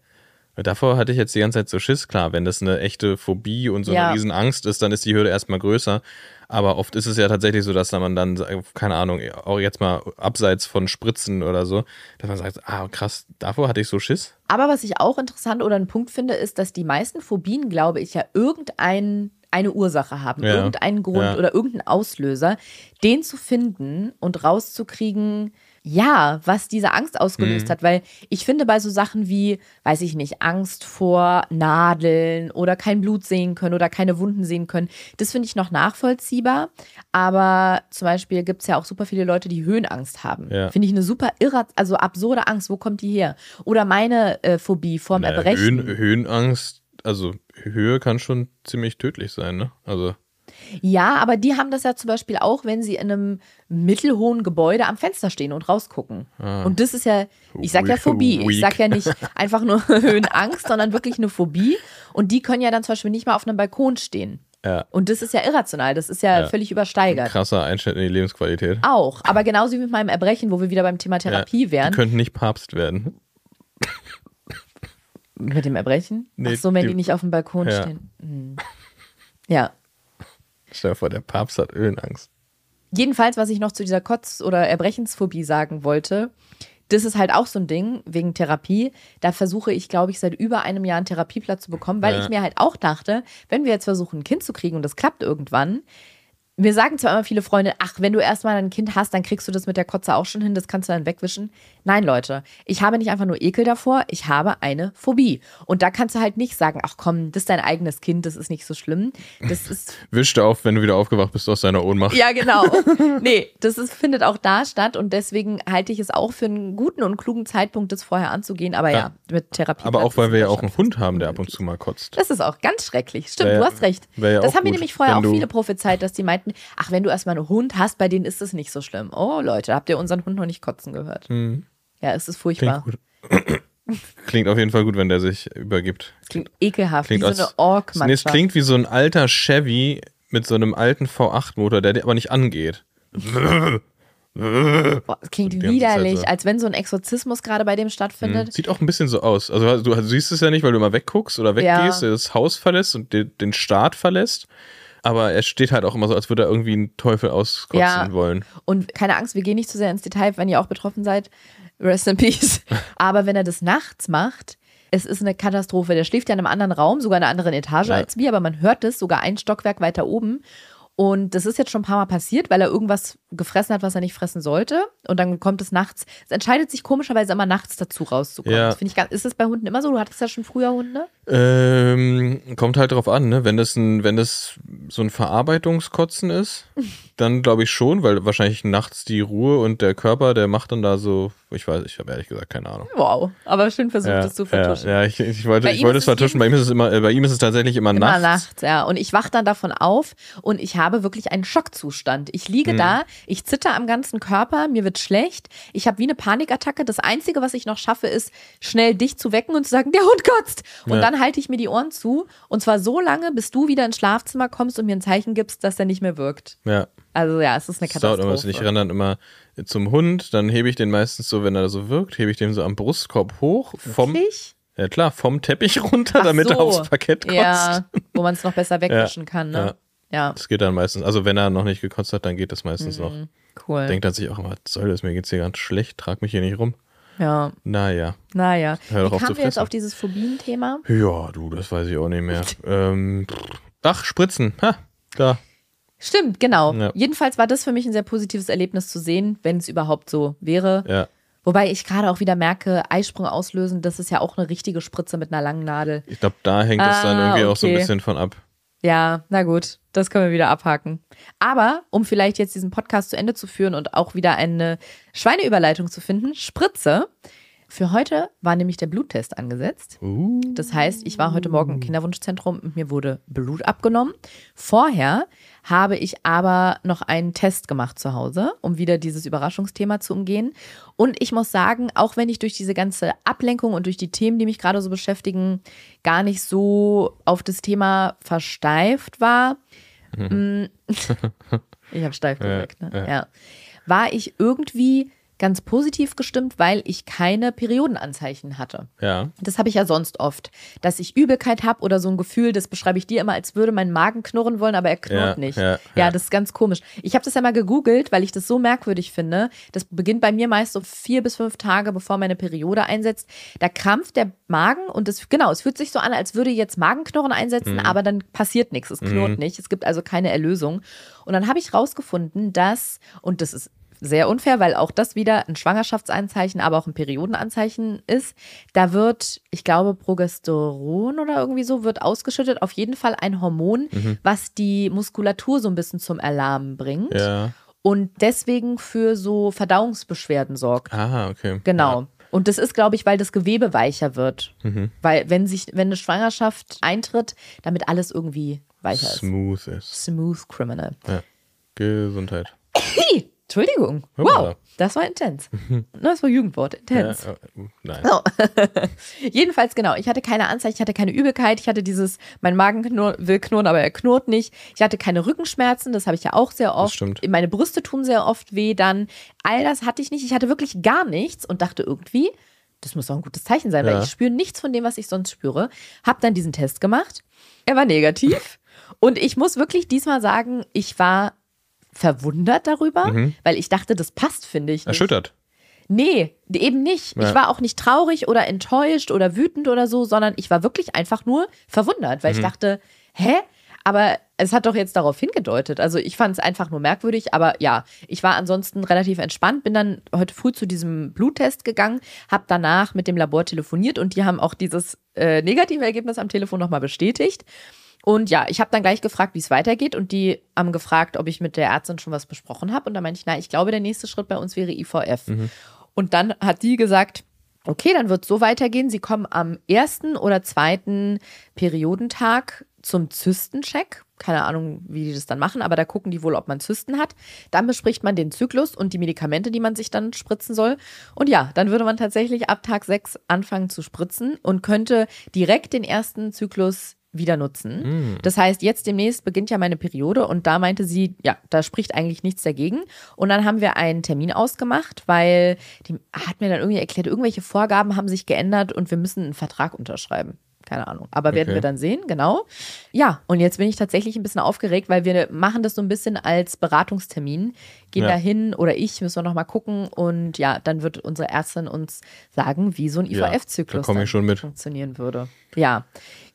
Davor hatte ich jetzt die ganze Zeit so Schiss. Klar, wenn das eine echte Phobie und so Ja. eine Riesenangst ist, dann ist die Hürde erstmal größer. Aber oft ist es ja tatsächlich so, dass man dann, keine Ahnung, auch jetzt mal abseits von Spritzen oder so, dass man sagt, ah krass, davor hatte ich so Schiss. Aber was ich auch interessant oder einen Punkt finde, ist, dass die meisten Phobien, glaube ich, ja irgendein eine Ursache haben, Ja. irgendeinen Grund Ja. oder irgendeinen Auslöser, den zu finden und rauszukriegen, ja, was diese Angst Mhm. ausgelöst hat. Weil ich finde, bei so Sachen wie, weiß ich nicht, Angst vor Nadeln oder kein Blut sehen können oder keine Wunden sehen können, das finde ich noch nachvollziehbar. Aber zum Beispiel gibt es ja auch super viele Leute, die Höhenangst haben. Ja. Finde ich eine super irre, also absurde Angst. Wo kommt die her? Oder meine äh, Phobie vorm Na, Erbrechen. Höhen, Höhenangst, also Höhe kann schon ziemlich tödlich sein, ne? Also, Ja, aber die haben das ja zum Beispiel auch, wenn sie in einem mittelhohen Gebäude am Fenster stehen und rausgucken. Und das ist ja, ich sag ja. Phobie. Ich sag ja nicht einfach nur Höhenangst, sondern wirklich eine Phobie. Und die können ja dann zum Beispiel nicht mal auf einem Balkon stehen. ja, Und das ist ja irrational. Das ist ja, Ja. völlig übersteigert. krasser Einschnitt in die Lebensqualität. Auch. Aber genauso wie mit meinem Erbrechen, wo wir wieder beim Thema Therapie ja, wären. Die könnten nicht Papst werden. Mit dem Erbrechen? Nee, Ach so, wenn die- die, nicht auf dem Balkon stehen. Hm. Ja. Stell dir vor, der Papst hat Höhenangst. Jedenfalls, was ich noch zu dieser Kotz- oder Erbrechensphobie sagen wollte, das ist halt auch so ein Ding wegen Therapie. Da versuche ich, glaube ich, seit über einem Jahr einen Therapieplatz zu bekommen, weil Ja. ich mir halt auch dachte, wenn wir jetzt versuchen, ein Kind zu kriegen und das klappt irgendwann, mir sagen zwar immer viele Freunde, ach, wenn du erstmal ein Kind hast, dann kriegst du das mit der Kotze auch schon hin, das kannst du dann wegwischen. Nein, Leute, ich habe nicht einfach nur Ekel davor, ich habe eine Phobie. Und da kannst du halt nicht sagen, ach komm, das ist dein eigenes Kind, das ist nicht so schlimm. Das ist Wischte auf, wenn du wieder aufgewacht bist aus deiner Ohnmacht. ja, genau. Nee, das ist, findet auch da statt und deswegen halte ich es auch für einen guten und klugen Zeitpunkt, das vorher anzugehen. Aber ja, Ja. mit Therapie. Aber auch, weil wir ja auch einen Hund haben, der ab und zu mal kotzt. Das ist auch ganz schrecklich. Stimmt, Wär du ja- hast recht. ja das haben mir gut, nämlich vorher auch viele prophezeit, dass die meinten, meinten, ach, wenn du erstmal einen Hund hast, bei denen ist es nicht so schlimm. Oh, Leute, habt ihr unseren Hund noch nicht kotzen gehört? Ja, es ist furchtbar. Klingt gut. Klingt auf jeden Fall gut, wenn der sich übergibt. Klingt ekelhaft, Klingt wie so aus- eine ork Nee, es klingt wie so ein alter Chevy mit so einem alten V8-Motor, der dir aber nicht angeht. Boah, das klingt widerlich, so. als wenn so ein Exorzismus gerade bei dem stattfindet. Sieht auch ein bisschen so aus. Also du, siehst es ja nicht, weil du immer wegguckst oder weggehst, Ja. das Haus verlässt und den Staat verlässt. Aber er steht halt auch immer so, als würde er irgendwie einen Teufel auskotzen Ja. wollen. Und keine Angst, wir gehen nicht zu sehr ins Detail, wenn ihr auch betroffen seid. Rest in peace. Aber wenn er das nachts macht, es ist eine Katastrophe. Der schläft ja in einem anderen Raum, sogar in einer anderen Etage Ja. als wir, aber man hört es sogar ein Stockwerk weiter oben. Und das ist jetzt schon ein paar Mal passiert, weil er irgendwas gefressen hat, was er nicht fressen sollte. Und dann kommt es nachts. Es entscheidet sich komischerweise immer nachts dazu rauszukommen. Ja. Das finde ich ganz, ist das bei Hunden immer so? Du hattest ja schon früher Hunde? Ähm, kommt halt drauf an, ne? Wenn das ein, wenn das so ein Verarbeitungskotzen ist, dann glaube ich schon, weil wahrscheinlich nachts die Ruhe und der Körper, der macht dann da so, ich weiß, ich habe ehrlich gesagt keine Ahnung. Wow. Aber schön versucht, Ja, das zu vertuschen. Ja, ja ich, ich wollte, Bei ich wollte es vertuschen. Bei ihm ist es immer, äh, bei ihm ist es tatsächlich immer, Immer nachts. nachts, ja. Und ich wach dann davon auf und ich habe wirklich einen Schockzustand. Ich liege Mhm. da, ich zitter am ganzen Körper, mir wird schlecht, ich habe wie eine Panikattacke. Das Einzige, was ich noch schaffe, ist, schnell dich zu wecken und zu sagen, der Hund kotzt. Und Ja. dann halte ich mir die Ohren zu. Und zwar so lange, bis du wieder ins Schlafzimmer kommst und mir ein Zeichen gibst, dass der nicht mehr wirkt. Ja. Also ja, es ist eine dauert immer bisschen. Ich Katastrophe. renne dann immer zum Hund, dann hebe ich den meistens so, wenn er so wirkt, hebe ich den so am Brustkorb hoch, vom, Wirklich? ja klar, vom Teppich runter, Ach damit er so. aufs Parkett kotzt. Ja, wo man es noch besser wegwischen kann, ne? Ja, Das geht dann meistens. Also wenn er noch nicht gekotzt hat, dann geht das meistens noch. cool. Denkt dann sich auch immer, was soll das, mir geht's hier ganz schlecht, trag mich hier nicht rum. ja, Naja. naja. Hör doch Wie auf kamen wir jetzt auf dieses Phobien-Thema? Ja, du, das weiß ich auch nicht mehr. ähm, ach, Spritzen. Ha, da. Stimmt, genau. Ja. Jedenfalls war das für mich ein sehr positives Erlebnis zu sehen, wenn es überhaupt so wäre. Ja. Wobei ich gerade auch wieder merke, Eisprung auslösen, das ist ja auch eine richtige Spritze mit einer langen Nadel. Ich glaube, da hängt es dann Ah, irgendwie auch so ein okay. bisschen von ab. Ja, na gut, das können wir wieder abhaken. Aber um vielleicht jetzt diesen Podcast zu Ende zu führen und auch wieder eine Schweineüberleitung zu finden, Spritze. Für heute war nämlich der Bluttest angesetzt. Uh. Das heißt, ich war heute Morgen im Kinderwunschzentrum und mir wurde Blut abgenommen. Vorher habe ich aber noch einen Test gemacht zu Hause, um wieder dieses Überraschungsthema zu umgehen. Und ich muss sagen, auch wenn ich durch diese ganze Ablenkung und durch die Themen, die mich gerade so beschäftigen, gar nicht so auf das Thema versteift war, mm, ich habe steif gesagt, ne? ja. ja. war ich irgendwie ganz positiv gestimmt, weil ich keine Periodenanzeichen hatte. Ja. Das habe ich ja sonst oft, dass ich Übelkeit habe oder so ein Gefühl, das beschreibe ich dir immer, als würde mein Magen knurren wollen, aber er knurrt Ja, nicht. ja, Ja, ja. das ist ganz komisch. Ich habe das ja mal gegoogelt, weil ich das so merkwürdig finde. Das beginnt bei mir meist so vier bis fünf Tage, bevor meine Periode einsetzt. Da krampft der Magen und es, genau, es fühlt sich so an, als würde jetzt Magenknurren einsetzen, Mhm. aber dann passiert nichts. Es knurrt nicht. Es gibt also keine Erlösung. Und dann habe ich rausgefunden, dass, und das ist sehr unfair, weil auch das wieder ein Schwangerschaftsanzeichen, aber auch ein Periodenanzeichen ist. Da wird, ich glaube, Progesteron oder irgendwie so wird ausgeschüttet. Auf jeden Fall ein Hormon, was die Muskulatur so ein bisschen zum Erlahmen bringt Ja. und deswegen für so Verdauungsbeschwerden sorgt. Ah, okay. Genau. Und das ist, glaube ich, weil das Gewebe weicher wird. Mhm. Weil wenn sich, wenn eine Schwangerschaft eintritt, damit alles irgendwie weicher ist. Smooth ist. Smooth Criminal. Ja. Gesundheit. Entschuldigung. Wow, das war intens. Das war Jugendwort, Ja, intens. äh, nein. So. Jedenfalls, genau. Ich hatte keine Anzeichen, ich hatte keine Übelkeit, ich hatte dieses, mein Magen knurr, will knurren, aber er knurrt nicht. Ich hatte keine Rückenschmerzen, das habe ich ja auch sehr oft. stimmt. Meine Brüste tun sehr oft weh dann. All das hatte ich nicht. Ich hatte wirklich gar nichts und dachte irgendwie, das muss doch ein gutes Zeichen sein, weil Ja. ich spüre nichts von dem, was ich sonst spüre. Hab dann diesen Test gemacht. Er war negativ. und ich muss wirklich diesmal sagen, ich war verwundert darüber, weil ich dachte, das passt, finde ich. Nicht. Erschüttert. Nee, eben nicht. Ja. Ich war auch nicht traurig oder enttäuscht oder wütend oder so, sondern ich war wirklich einfach nur verwundert, weil ich dachte, hä? Aber es hat doch jetzt darauf hingedeutet. Also ich fand es einfach nur merkwürdig, aber ja, ich war ansonsten relativ entspannt, bin dann heute früh zu diesem Bluttest gegangen, habe danach mit dem Labor telefoniert und die haben auch dieses äh, negative Ergebnis am Telefon nochmal bestätigt. Und ja, ich habe dann gleich gefragt, wie es weitergeht. Und die haben gefragt, ob ich mit der Ärztin schon was besprochen habe. Und da meinte ich, na, ich glaube, der nächste Schritt bei uns wäre IVF. Und dann hat die gesagt, okay, dann wird es so weitergehen. Sie kommen am ersten oder zweiten Periodentag zum Zystencheck. Keine Ahnung, wie die das dann machen, aber da gucken die wohl, ob man Zysten hat. Dann bespricht man den Zyklus und die Medikamente, die man sich dann spritzen soll. Und ja, dann würde man tatsächlich ab Tag 6 anfangen zu spritzen und könnte direkt den ersten Zyklus wieder nutzen. Mm. Das heißt, jetzt demnächst beginnt ja meine Periode und da meinte sie, ja, da spricht eigentlich nichts dagegen. Und dann haben wir einen Termin ausgemacht, weil die hat mir dann irgendwie erklärt, irgendwelche Vorgaben haben sich geändert und wir müssen einen Vertrag unterschreiben. Keine Ahnung. Aber werden Okay. wir dann sehen, genau. Ja, und jetzt bin ich tatsächlich ein bisschen aufgeregt, weil wir machen das so ein bisschen als Beratungstermin. Gehen Ja. da hin oder ich, müssen wir nochmal gucken. Und ja, dann wird unsere Ärztin uns sagen, wie so ein Ja, IVF-Zyklus da komm ich dann schon mit. funktionieren würde. Ja,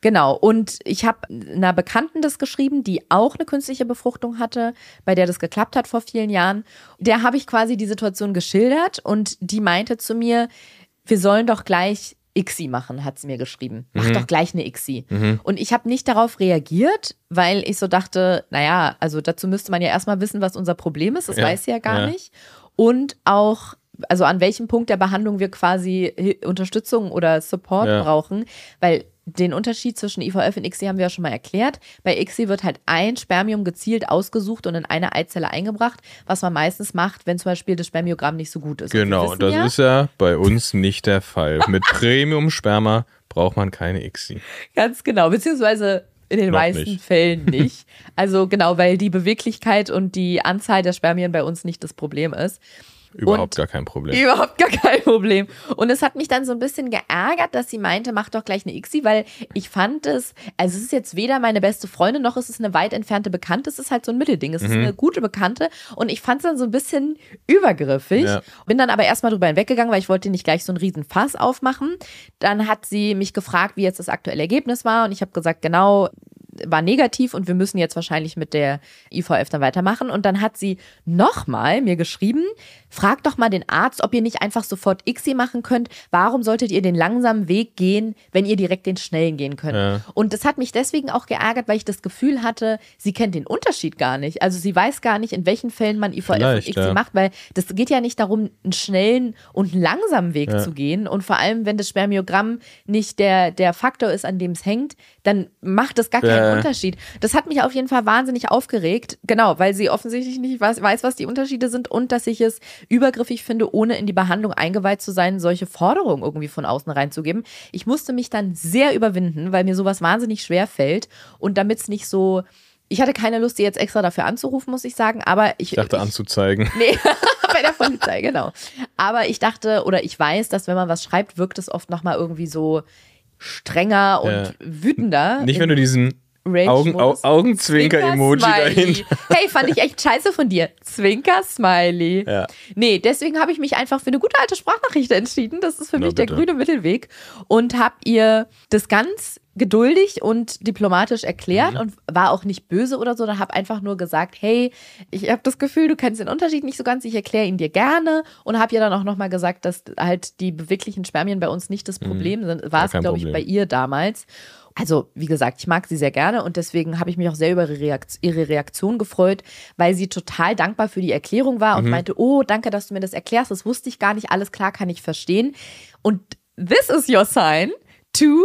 genau. Und ich habe einer Bekannten das geschrieben, die auch eine künstliche Befruchtung hatte, bei der das geklappt hat vor vielen Jahren. Der habe ich quasi die Situation geschildert und die meinte zu mir, wir sollen doch gleich ICSI machen, hat sie mir geschrieben. Mach Mhm. doch gleich eine ICSI. Und ich habe nicht darauf reagiert, weil ich so dachte, naja, also dazu müsste man ja erstmal wissen, was unser Problem ist. Das Ja, weiß sie ja gar ja. nicht. Und auch, also an welchem Punkt der Behandlung wir quasi Unterstützung oder Support Ja. brauchen, weil den Unterschied zwischen IVF und ICSI haben wir ja schon mal erklärt. Bei ICSI wird halt ein Spermium gezielt ausgesucht und in eine Eizelle eingebracht, was man meistens macht, wenn zum Beispiel das Spermiogramm nicht so gut ist. Genau, das ja, ist ja bei uns nicht der Fall. Mit Premium-Sperma braucht man keine ICSI. Ganz genau, beziehungsweise in den Noch meisten nicht. Fällen nicht. Also genau, weil die Beweglichkeit und die Anzahl der Spermien bei uns nicht das Problem ist. Überhaupt Und- gar kein Problem. Überhaupt gar kein Problem. Und es hat mich dann so ein bisschen geärgert, dass sie meinte, mach doch gleich eine ICSI, weil ich fand es, also es ist jetzt weder meine beste Freundin noch ist es eine weit entfernte Bekannte, es ist halt so ein Mittelding. Es ist eine gute Bekannte und ich fand es dann so ein bisschen übergriffig. Ja. Bin dann aber erstmal drüber hinweggegangen, weil ich wollte nicht gleich so einen riesen Fass aufmachen. Dann hat sie mich gefragt, wie jetzt das aktuelle Ergebnis war und ich habe gesagt, genau, war negativ und wir müssen jetzt wahrscheinlich mit der IVF dann weitermachen. Und dann hat sie nochmal mir geschrieben, fragt doch mal den Arzt, ob ihr nicht einfach sofort ICSI machen könnt. Warum solltet ihr den langsamen Weg gehen, wenn ihr direkt den schnellen gehen könnt? Ja. Und das hat mich deswegen auch geärgert, weil ich das Gefühl hatte, sie kennt den Unterschied gar nicht. Also sie weiß gar nicht, in welchen Fällen man IVF und Vielleicht, ICSI ja. macht, weil das geht ja nicht darum, einen schnellen und einen langsamen Weg Ja. zu gehen. Und vor allem, wenn das Spermiogramm nicht der, der Faktor ist, an dem es hängt, dann macht das gar keinen Ja. Unterschied. Das hat mich auf jeden Fall wahnsinnig aufgeregt. Genau, weil sie offensichtlich nicht weiß, weiß, was die Unterschiede sind und dass ich es übergriffig finde, ohne in die Behandlung eingeweiht zu sein, solche Forderungen irgendwie von außen reinzugeben. Ich musste mich dann sehr überwinden, weil mir sowas wahnsinnig schwer fällt. Und damit es nicht so. Ich hatte keine Lust, sie jetzt extra dafür anzurufen, muss ich sagen, aber ich. Ich dachte ich, anzuzeigen. Nee, bei der Polizei, genau. Aber ich dachte oder ich weiß, dass wenn man was schreibt, wirkt es oft nochmal irgendwie so strenger und Ja. wütender. Nicht, wenn du diesen Augen, Au. Augenzwinker-Emoji dahinter. Hey, fand ich echt scheiße von dir. Zwinker-Smiley. Ja. Nee, deswegen habe ich mich einfach für eine gute alte Sprachnachricht entschieden. Das ist für Na, mich der bitte. grüne Mittelweg. Und habe ihr das ganz geduldig und diplomatisch erklärt Mhm. und war auch nicht böse oder so. Da habe einfach nur gesagt, hey, ich habe das Gefühl, du kennst den Unterschied nicht so ganz. Ich erkläre ihn dir gerne und habe ihr dann auch nochmal gesagt, dass halt die beweglichen Spermien bei uns nicht das Problem sind. War Mhm. Es, glaube ich, bei ihr damals. Also, wie gesagt, ich mag sie sehr gerne und deswegen habe ich mich auch sehr über ihre Reakt- ihre Reaktion gefreut, weil sie total dankbar für die Erklärung war Mhm. und meinte, oh, danke, dass du mir das erklärst, das wusste ich gar nicht, alles klar, kann ich verstehen. Und this is your sign to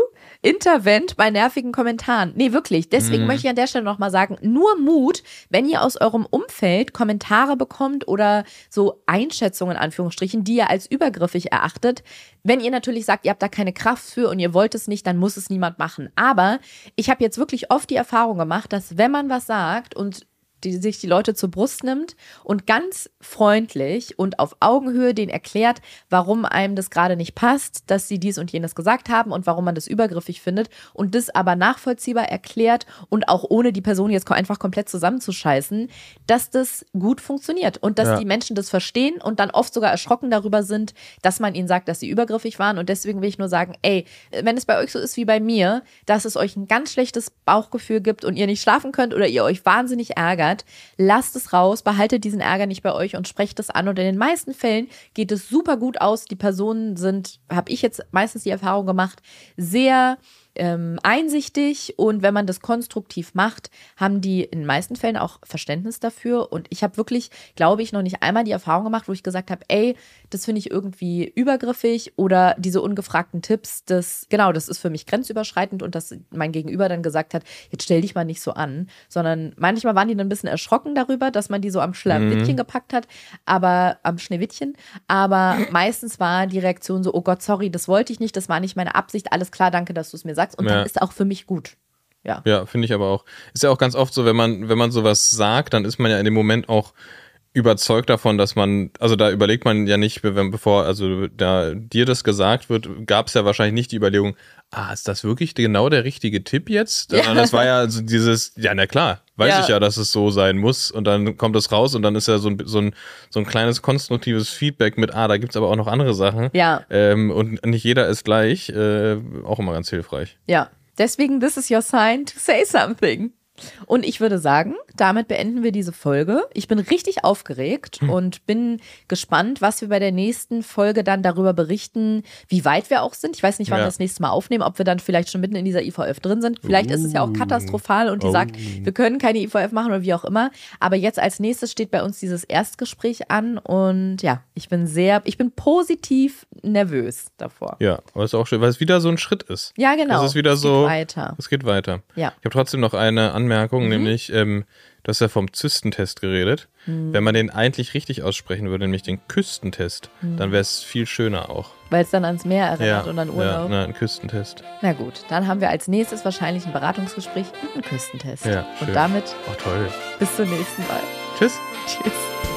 intervent bei nervigen Kommentaren. Nee, wirklich. Deswegen Mhm. möchte ich an der Stelle nochmal sagen, nur Mut, wenn ihr aus eurem Umfeld Kommentare bekommt oder so Einschätzungen, in Anführungsstrichen, die ihr als übergriffig erachtet. Wenn ihr natürlich sagt, ihr habt da keine Kraft für und ihr wollt es nicht, dann muss es niemand machen. Aber ich habe jetzt wirklich oft die Erfahrung gemacht, dass wenn man was sagt und die sich die Leute zur Brust nimmt und ganz freundlich und auf Augenhöhe denen erklärt, warum einem das gerade nicht passt, dass sie dies und jenes gesagt haben und warum man das übergriffig findet und das aber nachvollziehbar erklärt und auch ohne die Person jetzt einfach komplett zusammenzuscheißen, dass das gut funktioniert und dass Ja. die Menschen das verstehen und dann oft sogar erschrocken darüber sind, dass man ihnen sagt, dass sie übergriffig waren und deswegen will ich nur sagen, ey, wenn es bei euch so ist wie bei mir, dass es euch ein ganz schlechtes Bauchgefühl gibt und ihr nicht schlafen könnt oder ihr euch wahnsinnig ärgert, lasst es raus, behaltet diesen Ärger nicht bei euch und sprecht es an. Und in den meisten Fällen geht es super gut aus. Die Personen sind, habe ich jetzt meistens die Erfahrung gemacht, sehr ähm, einsichtig und wenn man das konstruktiv macht, haben die in den meisten Fällen auch Verständnis dafür. Und ich habe wirklich, glaube ich, noch nicht einmal die Erfahrung gemacht, wo ich gesagt habe, ey, das finde ich irgendwie übergriffig oder diese ungefragten Tipps, das, genau, das ist für mich grenzüberschreitend und dass mein Gegenüber dann gesagt hat, jetzt stell dich mal nicht so an, sondern manchmal waren die dann ein bisschen erschrocken darüber, dass man die so am Schlawittchen mhm. gepackt hat, aber am Schneewittchen, aber meistens war die Reaktion so, oh Gott, sorry, das wollte ich nicht, das war nicht meine Absicht, alles klar, danke, dass du es mir sagst und ja. dann ist auch für mich gut. Ja, ja finde ich aber auch. Ist ja auch ganz oft so, wenn man, wenn man sowas sagt, dann ist man ja in dem Moment auch überzeugt davon, dass man, also da überlegt man ja nicht, wenn, bevor, also da dir das gesagt wird, gab es ja wahrscheinlich nicht die Überlegung, ah, ist das wirklich genau der richtige Tipp jetzt? Ja. Das war ja so dieses, ja, na klar, weiß ja. ich ja, dass es so sein muss. Und dann kommt es raus und dann ist ja so ein, so ein, so ein kleines konstruktives Feedback mit, ah, da gibt es aber auch noch andere Sachen. Ja. Ähm, und nicht jeder ist gleich, äh, auch immer ganz hilfreich. Ja. Deswegen, this is your sign to say something. Und ich würde sagen, damit beenden wir diese Folge. Ich bin richtig aufgeregt hm. und bin gespannt, was wir bei der nächsten Folge dann darüber berichten, wie weit wir auch sind. Ich weiß nicht, wann ja. wir das nächste Mal aufnehmen, ob wir dann vielleicht schon mitten in dieser IVF drin sind. Vielleicht uh. ist es ja auch uh. katastrophal und die oh. sagt, wir können keine IVF machen oder wie auch immer. Aber jetzt als nächstes steht bei uns dieses Erstgespräch an und ja, ich bin sehr, ich bin positiv nervös davor. Ja, aber es ist auch schön, weil es wieder so ein Schritt ist. Ja, genau. Es ist wieder es so. Geht weiter. Es geht weiter. Ja. Ich habe trotzdem noch eine Anmerkung, mhm. nämlich, ähm, du hast ja vom Zystentest geredet. Mhm. Wenn man den eigentlich richtig aussprechen würde, nämlich den Küstentest, mhm. dann wäre es viel schöner auch. Weil es dann ans Meer erinnert ja, und an Urlaub. Ja, ein Küstentest. Na gut, dann haben wir als nächstes wahrscheinlich ein Beratungsgespräch und einen Küstentest. Ja, und damit oh, toll. bis zum nächsten Mal. Tschüss. Tschüss.